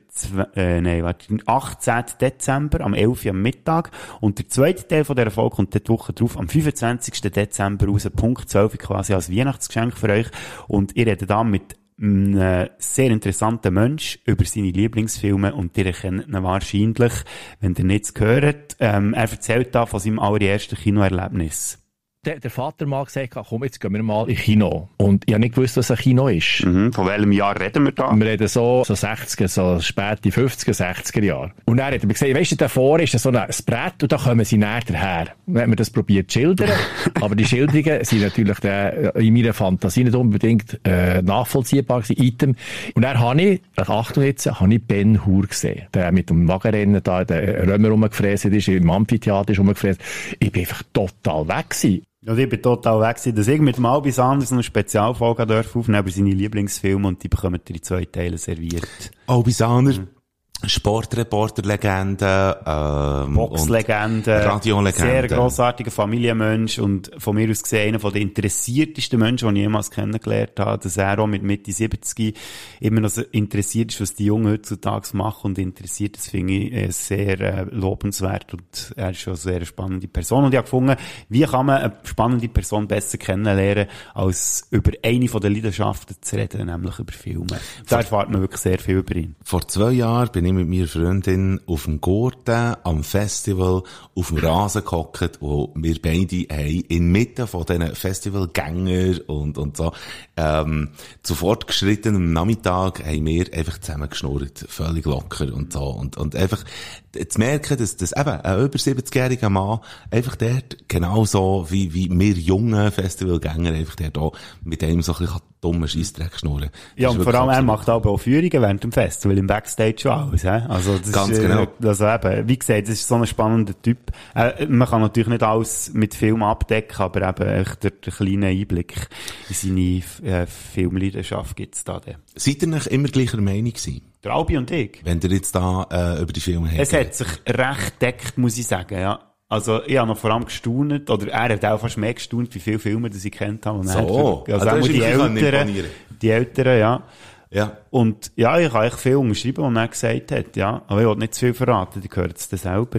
äh, nein, warte, den 18. Dezember, am 11. Uhr am Mittag. Und der zweite Teil von dieser Folge kommt die Woche drauf, am 25. Dezember raus, Punkt 12, quasi als Weihnachtsgeschenk für euch. Und ihr redet da mit einem sehr interessanten Mensch über seine Lieblingsfilme und ihr kennt ihn wahrscheinlich, wenn ihr nichts gehört. Ähm, er erzählt da von seinem allerersten Kinoerlebnis. Der, der Vater mal gesagt, komm, jetzt gehen wir mal ins Kino. Und ich habe nicht gewusst, was ein Kino ist. Mhm. Von welchem Jahr reden wir da? Wir reden so, so 60er, so späte 50er, 60er Jahre. Und dann hat mir gesagt, weisst du, davor ist so ein Brett und da kommen sie näher daher. Dann hat man das probiert zu schildern. aber die Schilderungen sind natürlich der, in meiner Fantasie nicht unbedingt äh, nachvollziehbar gewesen. Item. Und dann habe ich, ach, Achtung jetzt, habe ich Ben Hur gesehen. Der mit dem Wagenrennen da, der Römer rumgefräst ist, im Amphitheater ist rumgefräst. Ich bin einfach total weg gewesen. Und ich bin total weg gewesen, dass ich mit dem Albis Anders eine Spezialfolge darf aufnehmen über seine Lieblingsfilme und die bekommen ihr in zwei Teilen serviert. Albisaner, Sportreporter-Legende, ähm, Boxlegende, Radiolegende. sehr grossartiger Familienmensch und von mir aus gesehen einer von den interessiertesten Menschen, die ich jemals kennengelernt habe, dass er auch mit Mitte 70 immer noch so interessiert ist, was die Jungen heutzutage machen und interessiert, das finde ich äh, sehr äh, lobenswert und er ist schon eine sehr spannende Person und ich habe gefunden, wie kann man eine spannende Person besser kennenlernen, als über eine von den Leidenschaften zu reden, nämlich über Filme. Da erfahrt man wirklich sehr viel über ihn. Vor zwei Jahren bin ich mit meiner Freundin auf dem Gurten, am Festival, auf dem Rasen gehockt, wo wir beide haben inmitten von diesen Festivalgängern und, und so, ähm, zu fortgeschrittenem Nachmittag haben wir einfach zusammengeschnurrt, völlig locker und so, und, und einfach zu merken, dass, dass eben ein über 70-jähriger Mann einfach dort genauso wie, wie wir jungen Festivalgänger einfach dort auch mit einem so ein bisschen dummen Scheissdreck schnurren. Ja, und vor allem, er macht aber auch Führungen während dem Festival im Backstage schon alles, hä? Also, das Ganz ist, äh, genau. Also eben, wie gesagt, das ist so ein spannender Typ. Äh, man kann natürlich nicht alles mit Film abdecken, aber eben, echt der, der kleine Einblick in seine, äh, Filmleidenschaft gibt's da dann. Seid ihr nicht immer gleicher Meinung gewesen? Der Albi und ich. Wenn ihr jetzt da äh, über die Filme Es hat sich recht deckt, muss ich sagen, ja. Also, ich habe noch vor allem gestaunt, oder er hat auch fast mehr gestaunt, wie viele Filme, die ich kennt habe. So. hat- Also, Ah, auch die Älteren, die Älteren, ja. Ja. Und ja, ich kann echt viel unterschreiben, was er gesagt hat, ja. Aber ich will nicht zu viel verraten, die gehört es dann selber.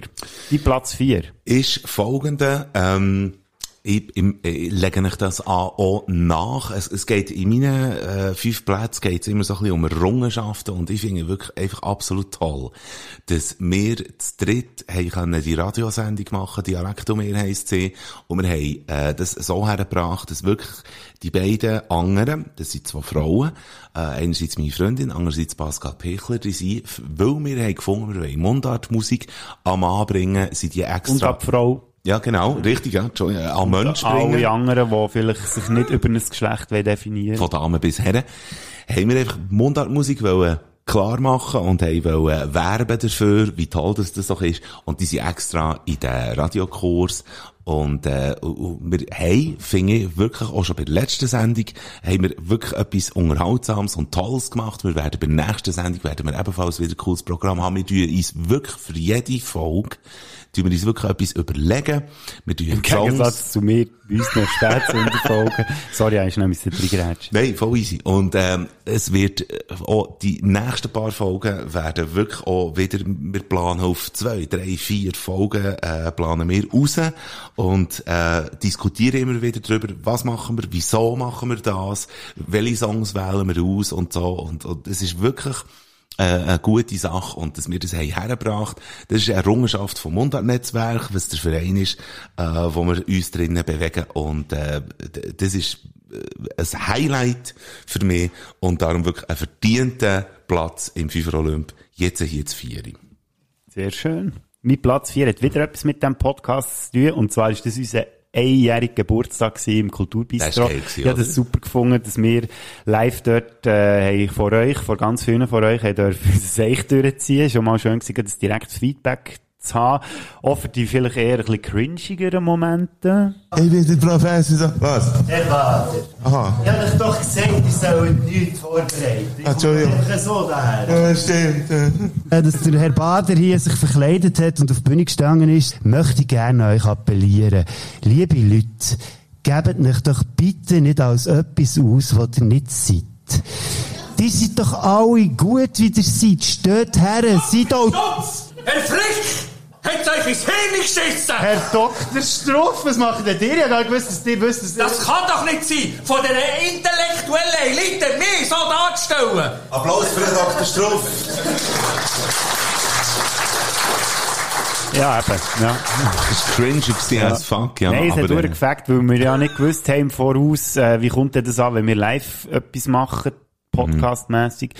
Die Platz 4. Ist folgende, ähm, ich, ich, ich lege euch das auch nach. Es, es geht in meinen äh, fünf Plätzen geht's immer so ein bisschen um Errungenschaften und ich finde wirklich einfach absolut toll, dass wir zu dritt haben können die Radiosendung machen, Dialektomer heisst sie, und wir haben äh, das so hergebracht, dass wirklich die beiden anderen, das sind zwei Frauen, äh, einerseits meine Freundin, andererseits Pascal Pechler, die sind, weil wir haben gefunden, wir wollen Mundartmusik am Anbringen, sind die extra... Und ab Frau. Ja, genau, richtig, ja. Äh, An Mensch bringen. Alle anderen, die vielleicht sich nicht über ein Geschlecht definieren Von Damen bis Herren. Haben wir einfach Mundartmusik wollen klar machen und haben wollen werben dafür, wie toll das, das doch ist. Und die sind extra in den Radiokurs Und, äh, und- wir haben, finde ich, wirklich auch schon bei der letzten Sendung, haben wir wirklich etwas Unterhaltsames und Tolles gemacht. Wir werden bei der nächsten Sendung, werden wir ebenfalls wieder ein cooles Programm haben. Wir tun uns wirklich für jede Folge, tun wir uns wirklich etwas überlegen. Wir tun Im Gegensatz zu mir, bei uns noch Spätsünderfolgen. Sorry, eigentlich noch ein bisschen. Nein, voll easy. Und ähm, es wird äh, auch die nächsten paar Folgen werden wirklich auch wieder, wir planen auf zwei, drei, vier Folgen, äh, planen wir raus und äh, diskutieren immer wieder darüber, was machen wir, wieso machen wir das, welche Songs wählen wir aus und so. Und, und es ist wirklich äh, eine gute Sache und dass wir das haben hergebracht. Das ist eine Errungenschaft vom Mundart-Netzwerk, was der Verein ist, äh, wo wir uns drinnen bewegen und äh, das ist ein Highlight für mich und darum wirklich ein verdienter Platz im FIFA Olymp, jetzt hier zu vieren. Sehr schön. Mein Platz 4 hat wieder etwas mit dem Podcast zu tun. Und zwar ist das unser einjähriger Geburtstag im Kulturbistro. Das ich habe das super gefunden, dass wir live dort, äh, vor euch, vor ganz vielen von euch, haben dürfen unser Seich durchziehen. Schon mal schön gewesen, das direktes Feedback zu haben. Für die vielleicht eher ein bisschen cringigeren Momente. Ich bin der Professor. Was? Herr Bader, Aha. ich habe euch doch gesagt, ihr sollt nichts vorbereiten. Ich Entschuldigung. einfach so daher. Ja, stimmt. Äh, Dass der Herr Bader hier sich verkleidet hat und auf die Bühne gestanden ist, möchte ich gerne an euch appellieren. Liebe Leute, gebt euch doch bitte nicht als etwas aus, was ihr nicht seid. Die seid doch alle gut, wie ihr seid. Steht her, seid auch... Herr Frick! Hat euch ins Hirn geschissen! Herr Dr. Struff, was macht denn ihr? Ich habe gar nicht gewusst, dass ihr wisst, dass... Das kann doch nicht sein, von der intellektuellen Elite mich so darzustellen! Applaus für den Dr. Struff. Ja, eben. Ja. Das war cringe gewesen as fuck, ja. Nein, es hat aber, äh, durchgefackt, weil wir ja nicht gewusst haben im Voraus, äh, wie kommt denn das an, wenn wir live etwas machen, podcastmäßig.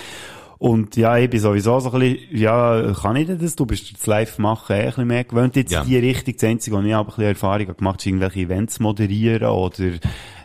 Und ja, ich bin sowieso so ein bisschen, ja, kann ich denn das? Du bist das live machen, eh ein bisschen mehr gewöhnt. Jetzt Ja. die Richtung, das Einzige, was ich aber ein bisschen Erfahrung habe gemacht, ist irgendwelche Events moderieren oder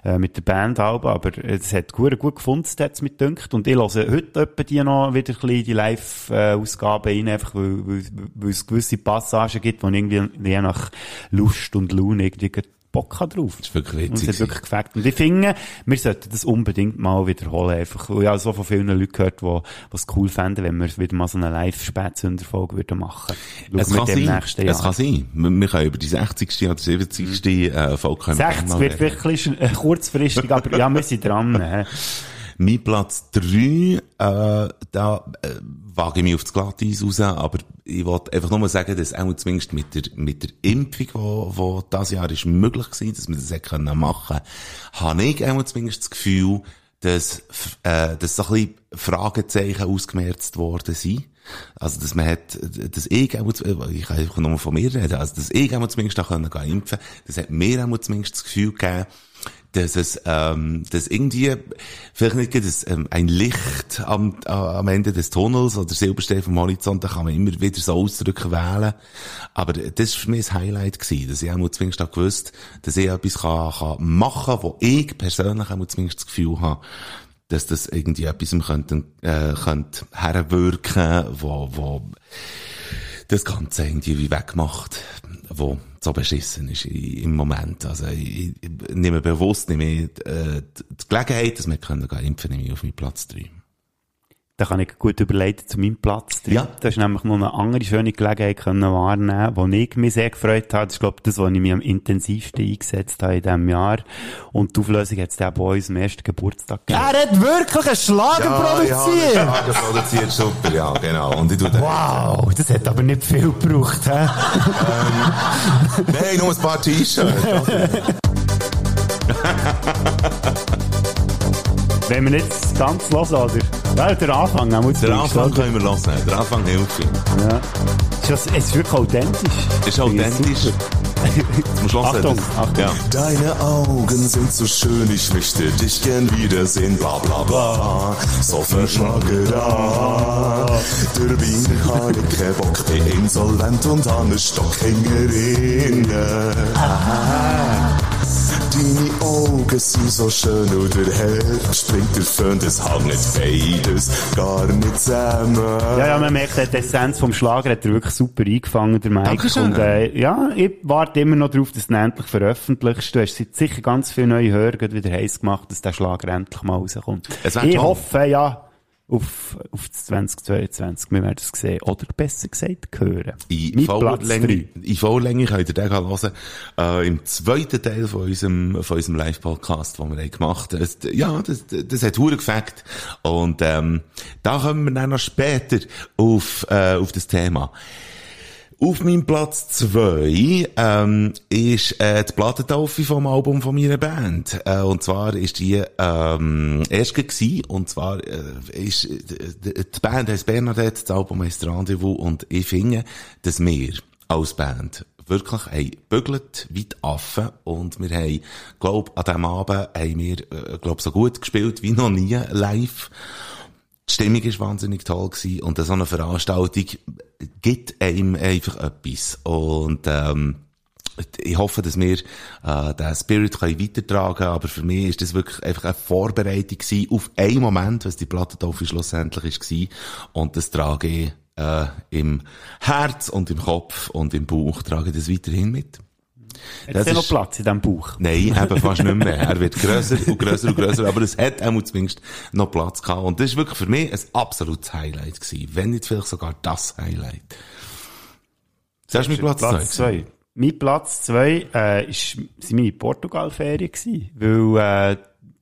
äh, mit der Band halben. Aber es hat gut, gut gefunden, hat's mit dünkt. Und ich höre heute etwa die noch wieder ein bisschen die Live-Ausgaben rein, einfach weil, weil, weil es gewisse Passagen gibt, wo ich irgendwie je nach Lust und Laune irgendwie Bock habe drauf. Das ist wirklich Und es witzig. hat wirklich gefällt. Und ich finde, wir sollten das unbedingt mal wiederholen. Einfach, weil ich habe so von vielen Leuten gehört, die es cool fänden, wenn wir wieder mal so eine Live-Spätsünderfolge würden machen. Schauen Es wir kann dem sein. nächsten Es Jahr. kann sein. Wir, wir können über die 60. oder 70. äh, Folge können wir 60 mal wird bisschen, äh, kurzfristig, aber ja, wir sind dran. Mein Platz 3, äh, da äh, wage ich mich auf das Glatteis raus, aber ich wollte einfach nur sagen, dass auch zumindest mit der, mit der Impfung, wo, wo das Jahr ist möglich war, dass wir das können machen habe ich auch zumindest das Gefühl, dass, äh, dass so ein bisschen Fragezeichen ausgemerzt worden sind. Also, dass man hat, dass ich auch, ich kann einfach nur von mir reden, also, dass ich auch zumindest auch können impfen das hat mir auch zumindest das Gefühl gegeben, dass es, ähm, dass irgendwie, vielleicht nicht ein, ähm, ein Licht am, äh, am Ende des Tunnels oder Silberstern vom Horizont, da kann man immer wieder so Ausdrücke wählen. Aber das war für mich ein Highlight gewesen, dass ich auch zumindest auch gewusst, dass ich etwas kann, kann machen, wo ich persönlich auch zumindest das Gefühl habe, dass das irgendwie etwas könnte, äh, könnte herwirken, wo, wo das Ganze irgendwie wie wegmacht, wo so beschissen ist im Moment. Also ich, ich nehme bewusst nehme ich, äh, die Gelegenheit, dass wir können gehen impfen, nehme ich auf meinen Platz 3. Da kann ich gut überleiten zu meinem Platz. drin. Ja. Das ist nämlich noch eine andere schöne Gelegenheit können wahrnehmen, wo ich mich sehr gefreut habe. Das ist, glaube ich, das, was ich mich am intensivsten eingesetzt habe in diesem Jahr. Und die Auflösung hat es auch bei uns am ersten Geburtstag gegeben. Er hat wirklich einen Schlager produziert! Ja, ja, produziert, super, ja, genau. Und ich tue den- Wow, das hat aber nicht viel gebraucht, hä? Nein, nur ein paar T-Shirts. Wenn wir jetzt ganz los, oder? Ja, der Anfang haben wir Den gewünscht, Anfang können wir hören. Der Anfang hilft viel. Ja. Ist das, es ist wirklich authentisch. Ist authentisch. Du hören. Achtung, das- Achtung. Ja. Deine Augen sind so schön, ich möchte dich gern wiedersehen, bla bla bla. So verschlage da. Der Wien habe keinen Bock, bin insolvent und an eine Stockhängerin. Deine Augen sind so schön und der Herbst bringt der Föhn, das hängt beides gar nicht zusammen. Ja, ja, man merkt, die Essenz vom Schlager hat er wirklich super eingefangen, der Mike. Dankeschön. Und, äh, ja, ich warte immer noch darauf, dass du ihn endlich veröffentlichst. Du hast sicher ganz viele neue Hörer wieder heiß gemacht, dass der Schlager endlich mal rauskommt. Ich toll. hoffe, ja, auf, auf das 2022. Wir werden es sehen. Oder besser gesagt, hören. In Mein voller Platz Länge, drei. in voller Länge könnt ihr den hören, äh, im zweiten Teil von unserem, von unserem Live-Podcast, den wir haben gemacht haben. Ja, das, das hat Huren gefällt. Und, ähm, da kommen wir dann noch später auf, äh, auf das Thema. Auf meinem Platz zwei ähm, ist äh, die Plattentaufe vom Album von meiner Band. Äh, und zwar ist die ähm, erst gewesen, und zwar äh, ist äh, die Band heißt Bernadette, das Album heißt Rendezvous und ich finde, dass wir als Band wirklich haben bügelt wie die Affen und wir haben, glaub, an diesem Abend haben wir, äh, glaub, so gut gespielt wie noch nie live. Die Stimmung war wahnsinnig toll gewesen und so eine Veranstaltung gibt einem einfach etwas. Und, ähm, ich hoffe, dass wir äh, den Spirit können weitertragen können, aber für mich ist das wirklich einfach eine Vorbereitung gewesen auf einen Moment, was die Plattentaufe schlussendlich ist gewesen. Und das trage ich äh, im Herz und im Kopf und im Bauch trage ich das weiterhin mit. Hat Das noch Platz in diesem Bauch? Nein, eben fast nicht mehr. Er wird grösser und grösser und grösser, aber es hat auch zumindest noch Platz gehabt. Und das ist wirklich für mich ein absolutes Highlight gewesen. Wenn nicht vielleicht sogar das Highlight. Das ist mein Platz, Platz zwei. zwei. Mein Platz zwei äh, ist, sind meine Portugal-Ferien gewesen, weil äh,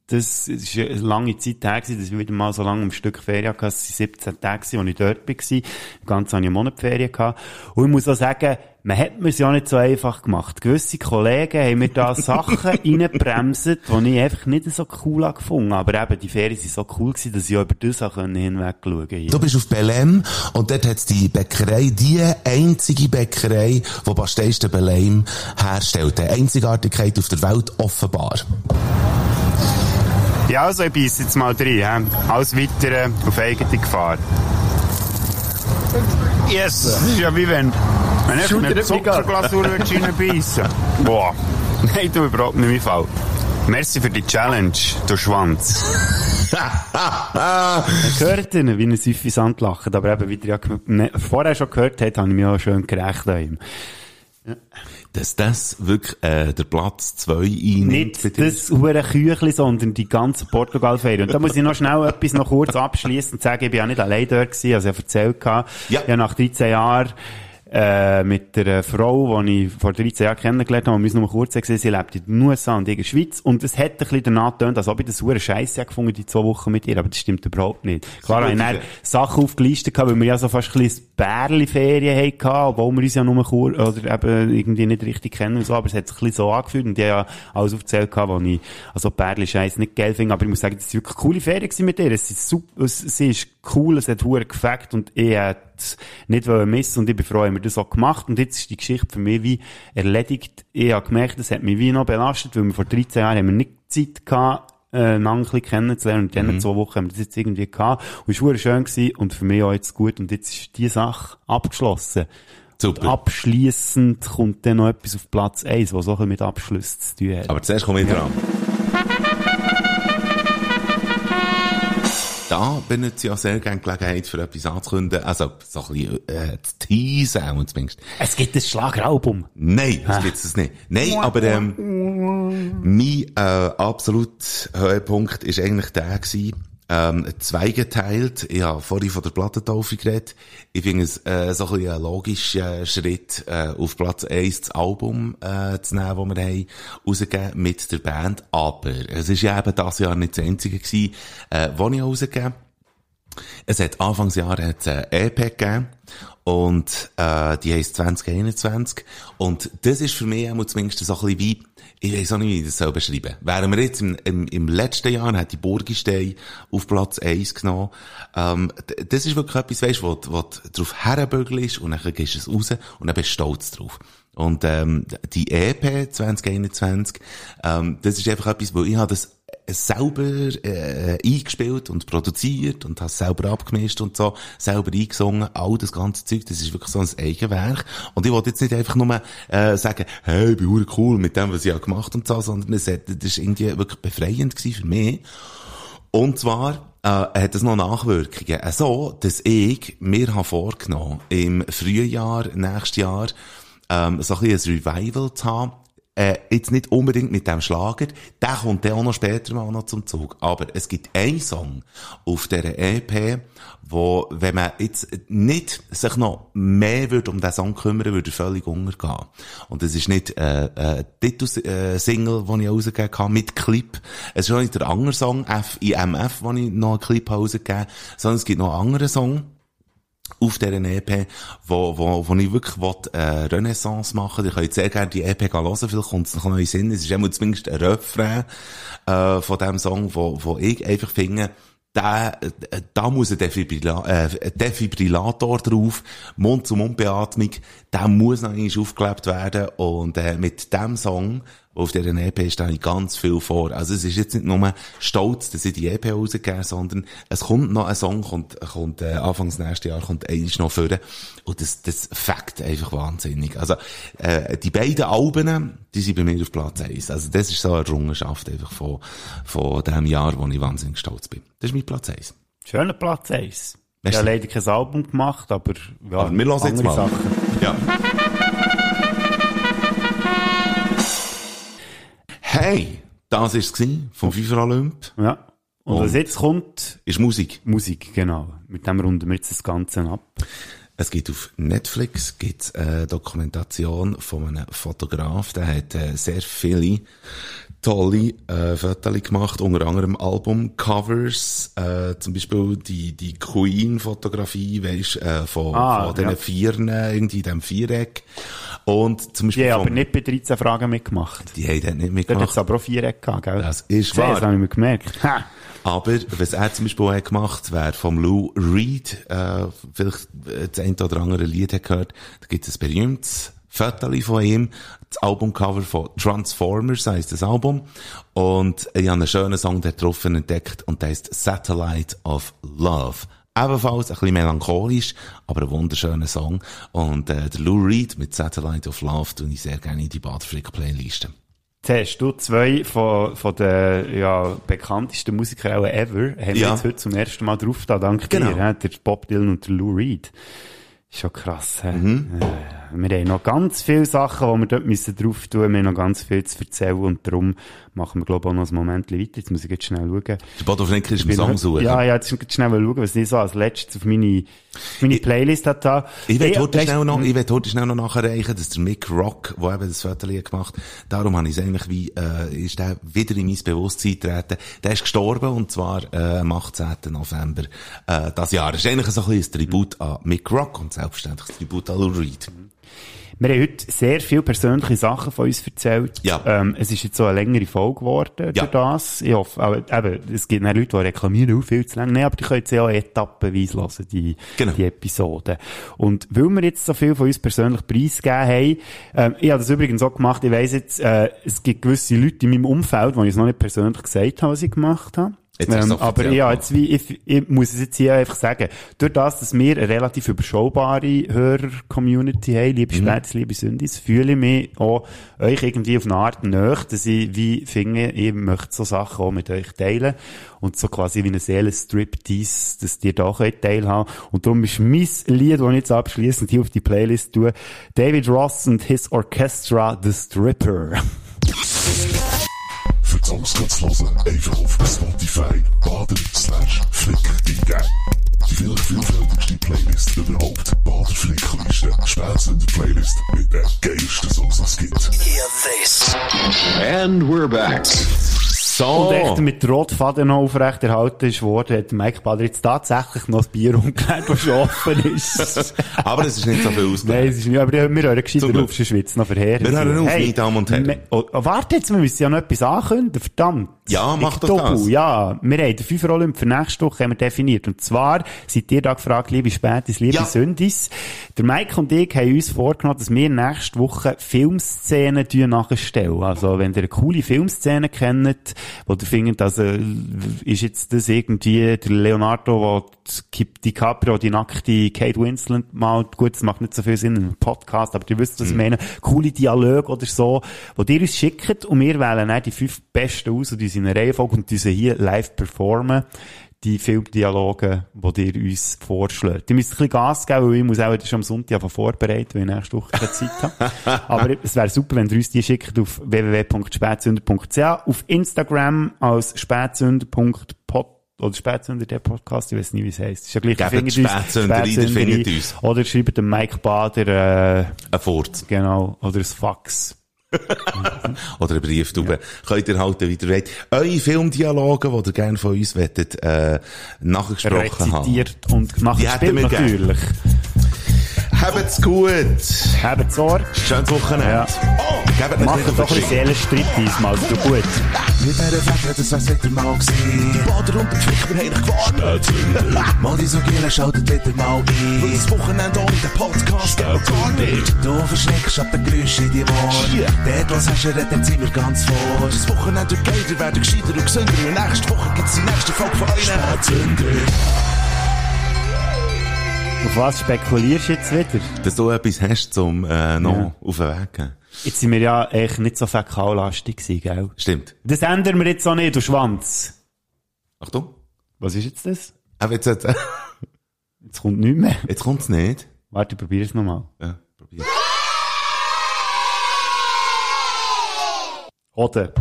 das ist eine lange Zeit her gewesen, dass ich wieder mal so lange am Stück Ferien hatte. Es waren 17 Tage, gewesen, als ich dort war. Ganz habe ich einen Monat Ferien gehabt. Und ich muss auch sagen, man hat mir es ja nicht so einfach gemacht. Gewisse Kollegen haben mir da Sachen reingebremst, die ich einfach nicht so cool habe gefunden. Aber eben, die Ferien waren so cool gewesen, dass ich auch über das auch hinweg schauen konnte. Du bist auf Belém und dort hat's die Bäckerei, die einzige Bäckerei, die Pastéis de Belém herstellt. Die Einzigartigkeit auf der Welt offenbar. Ja, also ich beiß jetzt mal rein. He? Alles Weitere auf eigene Gefahr. Yes! Ja wie wenn, wenn ich mit Zuckerglasur reinbeissen Boah. Nein, du überhaupt nicht mein Fall. Merci für die Challenge, du Schwanz. Ich hört ihn, wie ein Süffisant lacht, aber eben, wie ihr ja ne, vorher schon gehört habt, habe ich mich auch schön gerecht an ihm. Dass das wirklich äh, der Platz zwei einnimmt. Nicht das hure Küchli, sondern die ganze Portugal-Ferien. Und da muss ich noch schnell etwas noch kurz abschließen und sagen, ich bin ja nicht allein dort gewesen, also ich habe erzählt gehabt, Ja. ich habe nach 13 Jahren äh, mit der Frau, die ich vor 13 Jahren kennengelernt habe, wir müssen nur kurz sagen, sie lebt in den USA und in der Schweiz. Und es hat ein bisschen danach getönt, als ob ich das hure Scheisse gefunden die zwei Wochen mit ihr, aber das stimmt überhaupt nicht. Klar, habe ich dann Sachen aufgelistet gehabt, weil wir ja so fast ein bisschen Bärli-Ferien hatten, obwohl wir uns ja nur kurz, oder eben irgendwie nicht richtig kennen und so, aber es hat sich ein bisschen so angefühlt. Und ich habe ja alles aufgezählt gehabt, wo ich, also Bärli-Scheiß nicht geil finde, aber ich muss sagen, das war wirklich coole Ferien mit ihr. Es ist super, es, sie ist cool, es hat hure gefackt und ich hätte nicht wollen missen und ich bin froh, haben wir das auch gemacht und jetzt ist die Geschichte für mich wie erledigt. Ich habe gemerkt, das hat mich wie noch belastet, weil wir vor 13 Jahren haben wir nicht Zeit gehabt, äh, einander ein bisschen kennenzulernen und dann Mhm. zwei Wochen haben wir das jetzt irgendwie gehabt und es war schön gewesen und für mich auch jetzt gut und jetzt ist die Sache abgeschlossen. Super. Und abschliessend kommt dann noch etwas auf Platz 1, was bisschen mit Abschluss zu tun hat. Aber zuerst komme ich dran. Da benutze ich auch sehr gerne Gelegenheit, für etwas anzukündigen. Also, so ein bisschen, äh, zu teasen, auch zumindest. Es gibt ein Schlageralbum. Nein, das gibt's es nicht. Nein, aber, ähm, mein, äh, absolut Höhepunkt ist eigentlich der gewesen, ähm, zweigeteilt. Ich habe vorhin von der Plattentaufe geredet. Ich finde es, äh, so ein bisschen ein logischer Schritt, äh, auf Platz 1 das Album, äh, zu nehmen, das wir haben, rausgegeben mit der Band. Aber es ist ja eben das Jahr nicht das einzige gewesen, äh, das ich rausgegeben es hat Anfangsjahr hat's eine EP gegeben und äh, die heisst 2021 und das ist für mich auch zumindest so ein bisschen wie, ich weiß auch nicht, wie ich das soll beschreiben Während wir jetzt im, im, im letzten Jahr hat die Burgistein auf Platz 1 genommen, ähm, das ist wirklich etwas, weißt, wo, wo drauf herbügelst und dann gehst du es raus und dann bist du stolz drauf. Und ähm, die EP 2021, ähm, das ist einfach etwas, wo ich habe das selber äh, eingespielt und produziert und habe selber abgemischt und so, selber eingesungen, all das ganze Zeug, das ist wirklich so ein Eigenwerk. Und ich wollte jetzt nicht einfach nur äh, sagen, hey, ich bin cool mit dem, was ich gemacht und so, sondern es hat, das ist irgendwie wirklich befreiend für mich. Und zwar äh, hat es noch Nachwirkungen. Äh, so, dass ich mir habe vorgenommen, im Frühjahr, nächstes Jahr, ähm, so ein bisschen ein Revival zu haben. Äh, jetzt nicht unbedingt mit dem Schlager, der kommt dann auch noch später mal noch zum Zug. Aber es gibt einen Song auf dieser EP, wo, wenn man jetzt nicht sich noch mehr würde um diesen Song kümmern, würde völlig untergehen. Und es ist nicht äh, äh, Titel-Single, den ich rausgegeben habe, mit Clip. Es ist auch nicht der andere Song, FIMF, den ich noch einen Clip rausgegeben habe, sondern es gibt noch einen anderen Song, auf dieser EP, wo, wo, wo ich wirklich will, äh, Renaissance machen. Ich könnt sehr gerne die EP hören, vielleicht kommt es noch neu Sinn. Es ist immer zumindest ein Refrain äh, von diesem Song, wo, wo ich einfach finde, da, da muss äh, ein Defibrillator drauf, Mund-zu-Mund-Beatmung, der muss noch einmal aufgelebt werden und äh, mit dem Song auf dieser EP stehe ich ganz viel vor. Also es ist jetzt nicht nur stolz, dass ich die EP rausgegeben sondern es kommt noch ein Song, kommt, kommt äh, Anfangs nächstes Jahr, kommt eins noch vor. Und das, das fängt einfach wahnsinnig. Also äh, die beiden Alben, die sind bei mir auf Platz 1. Also das ist so eine Errungenschaft einfach von, von dem Jahr, wo ich wahnsinnig stolz bin. Das ist mein Platz 1. Schöner Platz 1. Ich habe leider kein Album gemacht, aber ja, Aber wir hören jetzt mal. Sachen. Ja. Hey, das war es vom FIFA Olymp. Ja. Und, Und- was jetzt kommt, Ist Musik. Musik, genau. Mit dem runden wir jetzt das Ganze ab. Es gibt auf Netflix gibt's eine Dokumentation von einem Fotograf, der hat äh, sehr viele tolle äh, Fotos gemacht, unter anderem Albumcovers, äh, zum Beispiel die, die Queen-Fotografie, weisst, äh, von, Ah, von diesen ja. Vieren, irgendwie in diesem Viereck. Und zum Beispiel Die haben aber nicht bei 13 Fragen mitgemacht. die haben dort nicht Dort hat mitgemacht. es aber auch Viereck gehabt, gell? Das ist wahr. Das habe ich mir gemerkt. Ha! Aber was er zum Beispiel auch hat gemacht wäre vom Lou Reed, äh, vielleicht äh, das eine oder andere Lied hat gehört, da gibt es ein berühmtes Foto von ihm, das Albumcover von Transformers heisst das Album und ich habe einen schönen Song da drauf entdeckt und der heißt Satellite of Love. Ebenfalls ein bisschen melancholisch, aber ein wunderschöner Song. Und äh, der Lou Reed mit Satellite of Love tue ich sehr gerne in die Badfrick-Playliste. Jetzt hast du zwei von, von den ja, bekanntesten Musikern ever, haben wir Ja. jetzt heute zum ersten Mal drauf da, dank Genau. dir, hä? der Bob Dylan und der Lou Reed. Ist schon krass. Hä? Mhm. Äh, wir haben noch ganz viele Sachen, die wir dort müssen drauf tun Wir haben noch ganz viel zu erzählen und darum machen wir, glaube ich, auch noch ein Moment weiter. Jetzt muss ich jetzt schnell schauen. Der Bodo Flinker ist im Song suchen. Ja, ja, jetzt muss ich schnell mal schauen, was ich so als letztes auf meine, auf meine Playlist hat da. Ich will heute schnell noch, ich will heute schnell noch nachreichen, dass der Mick Rock, der eben das Foto gemacht hat, darum habe ich es eigentlich wie, äh, ist der wieder in mein Bewusstsein getreten. Der ist gestorben, und zwar, äh, am 18. November, äh, das Jahr. Das ist eigentlich so ein bisschen ein Tribut an Mick Rock und selbstverständlich ein Tribut an Lou Reed. Wir haben heute sehr viele persönliche Sachen von uns erzählt. Ja. Ähm, es ist jetzt so eine längere Folge geworden Ja. durch das. Ich hoffe, aber, eben, es gibt Leute, die reklamieren, oh, viel zu lang. Nein, aber die können sie auch etappenweise hören, die, Genau. die Episoden. Und weil wir jetzt so viel von uns persönlich preisgegeben haben, ähm, ich habe das übrigens auch gemacht, ich weiss jetzt, äh, es gibt gewisse Leute in meinem Umfeld, wo ich es noch nicht persönlich gesagt habe, was ich gemacht habe. Ähm, aber ja, jetzt wie, ich, ich muss es jetzt hier einfach sagen, durch das, dass wir eine relativ überschaubare Hörer-Community haben, liebe Mhm. Spätzle, liebe Sündis, fühle ich mich auch euch irgendwie auf eine Art näher, dass ich wie finde, ich möchte so Sachen auch mit euch teilen und so quasi wie eine Seelenstrip-Tease, dass ihr da könnt teilhaben Und darum ist mein Lied, das ich jetzt abschließend hier auf die Playlist tue, David Ross und his Orchestra, The Stripper. Für die Songs kannst du hören, einfach auf Spotify, baden, slash, flick, eingeben. Die vielleicht vielfältigste Playlist überhaupt. Bader Flickliste. Spätzle Playlist mit den geilsten Songs, die es gibt. And we're back. So. Und echt mit Rotfaden noch aufrechterhalten ist worden, hat Mike Bader jetzt tatsächlich noch das Bier umgekehrt, das schon offen ist. Aber es ist nicht so viel Nein, ausgelegt. es ist nicht, aber wir hören gescheit Zum drauf, Glück. sonst wird's noch verheerend. Wir hören auf, meine Damen und Herren. Oh, warte jetzt, wir müssen ja noch etwas ankündigen, verdammt. Ja, mach doch doppel, das. Ja, wir haben den Fünfer Olymp für nächste Woche haben wir definiert. Und zwar seid ihr da gefragt, liebe Spätis, liebe Ja. Sündis. Der Mike und ich haben uns vorgenommen, dass wir nächste Woche Filmszenen nachstellen. Also, wenn ihr eine coole Filmszene kennt, wo ihr findet, also, ist jetzt das irgendwie der Leonardo, wo die DiCaprio die nackte Kate Winslet malt. Gut, das macht nicht so viel Sinn in einem Podcast, aber ihr wisst, was ich meine. Coole Dialoge oder so, wo ihr uns schickt und wir wählen dann die fünf besten aus und unsere Reihenfolge und diese hier live performen. Die Filmdialoge, die ihr uns vorschlägt. Ihr müsst ein bisschen Gas geben, weil ich muss auch wieder schon am Sonntag vorbereiten, weil ich nächste Woche keine Zeit habe. Aber es wäre super, wenn ihr uns die schickt auf www.spätzünder.ch, auf Instagram als spätzünder.pod oder Spätzünder, der Podcast, ich weiß nicht, wie es heisst. Ist ja gleich, Gebt ihr Spätzünder findet uns. Oder schreibt dem Mike Bader, äh, Ein Furz. genau, oder ein Fax. Oder ein Brieftube. Könnt ihr halt wieder wollt. Eure Filmdialoge, die ihr gerne von uns wettet, äh, nachgesprochen haben. Rezitiert und gemacht Die hätten wir gespielt gern. Habt's gut. Habt Sorge. Schönes Wochenende. Ja. Oh, gebt mir Macht doch ein bisschen Seelenstreit diesmal, so gut. Mit dieser Fläche, das wär's wieder mal gewesen. Die Bader und der Flick, wir haben dich gewarnt. Mal die so gehen, schaltet wieder mal ein. Weil das Wochenende ohne den Podcast geht gar nicht. Du verschreckst ab den Geräuschen in die Ohren. Dort, was hast du, redet sind wir ganz vor. Das Wochenende wird geiler, werden gescheiter und gesünder. Und nächste Woche gibt's die nächste Folge von euch. Spätzünder. Auf was spekulierst du jetzt wieder? Dass du etwas hast, zum äh, noch Ja. auf den Weg gehen. Jetzt sind wir ja echt nicht so fäkallastig gewesen, gell? Stimmt. Das ändern wir jetzt auch nicht, du Schwanz. Achtung. Was ist jetzt das? Aber jetzt, äh, Jetzt kommt nichts mehr. jetzt kommt's nicht. Warte, ich probiere es nochmal. Ja, probier. Oder?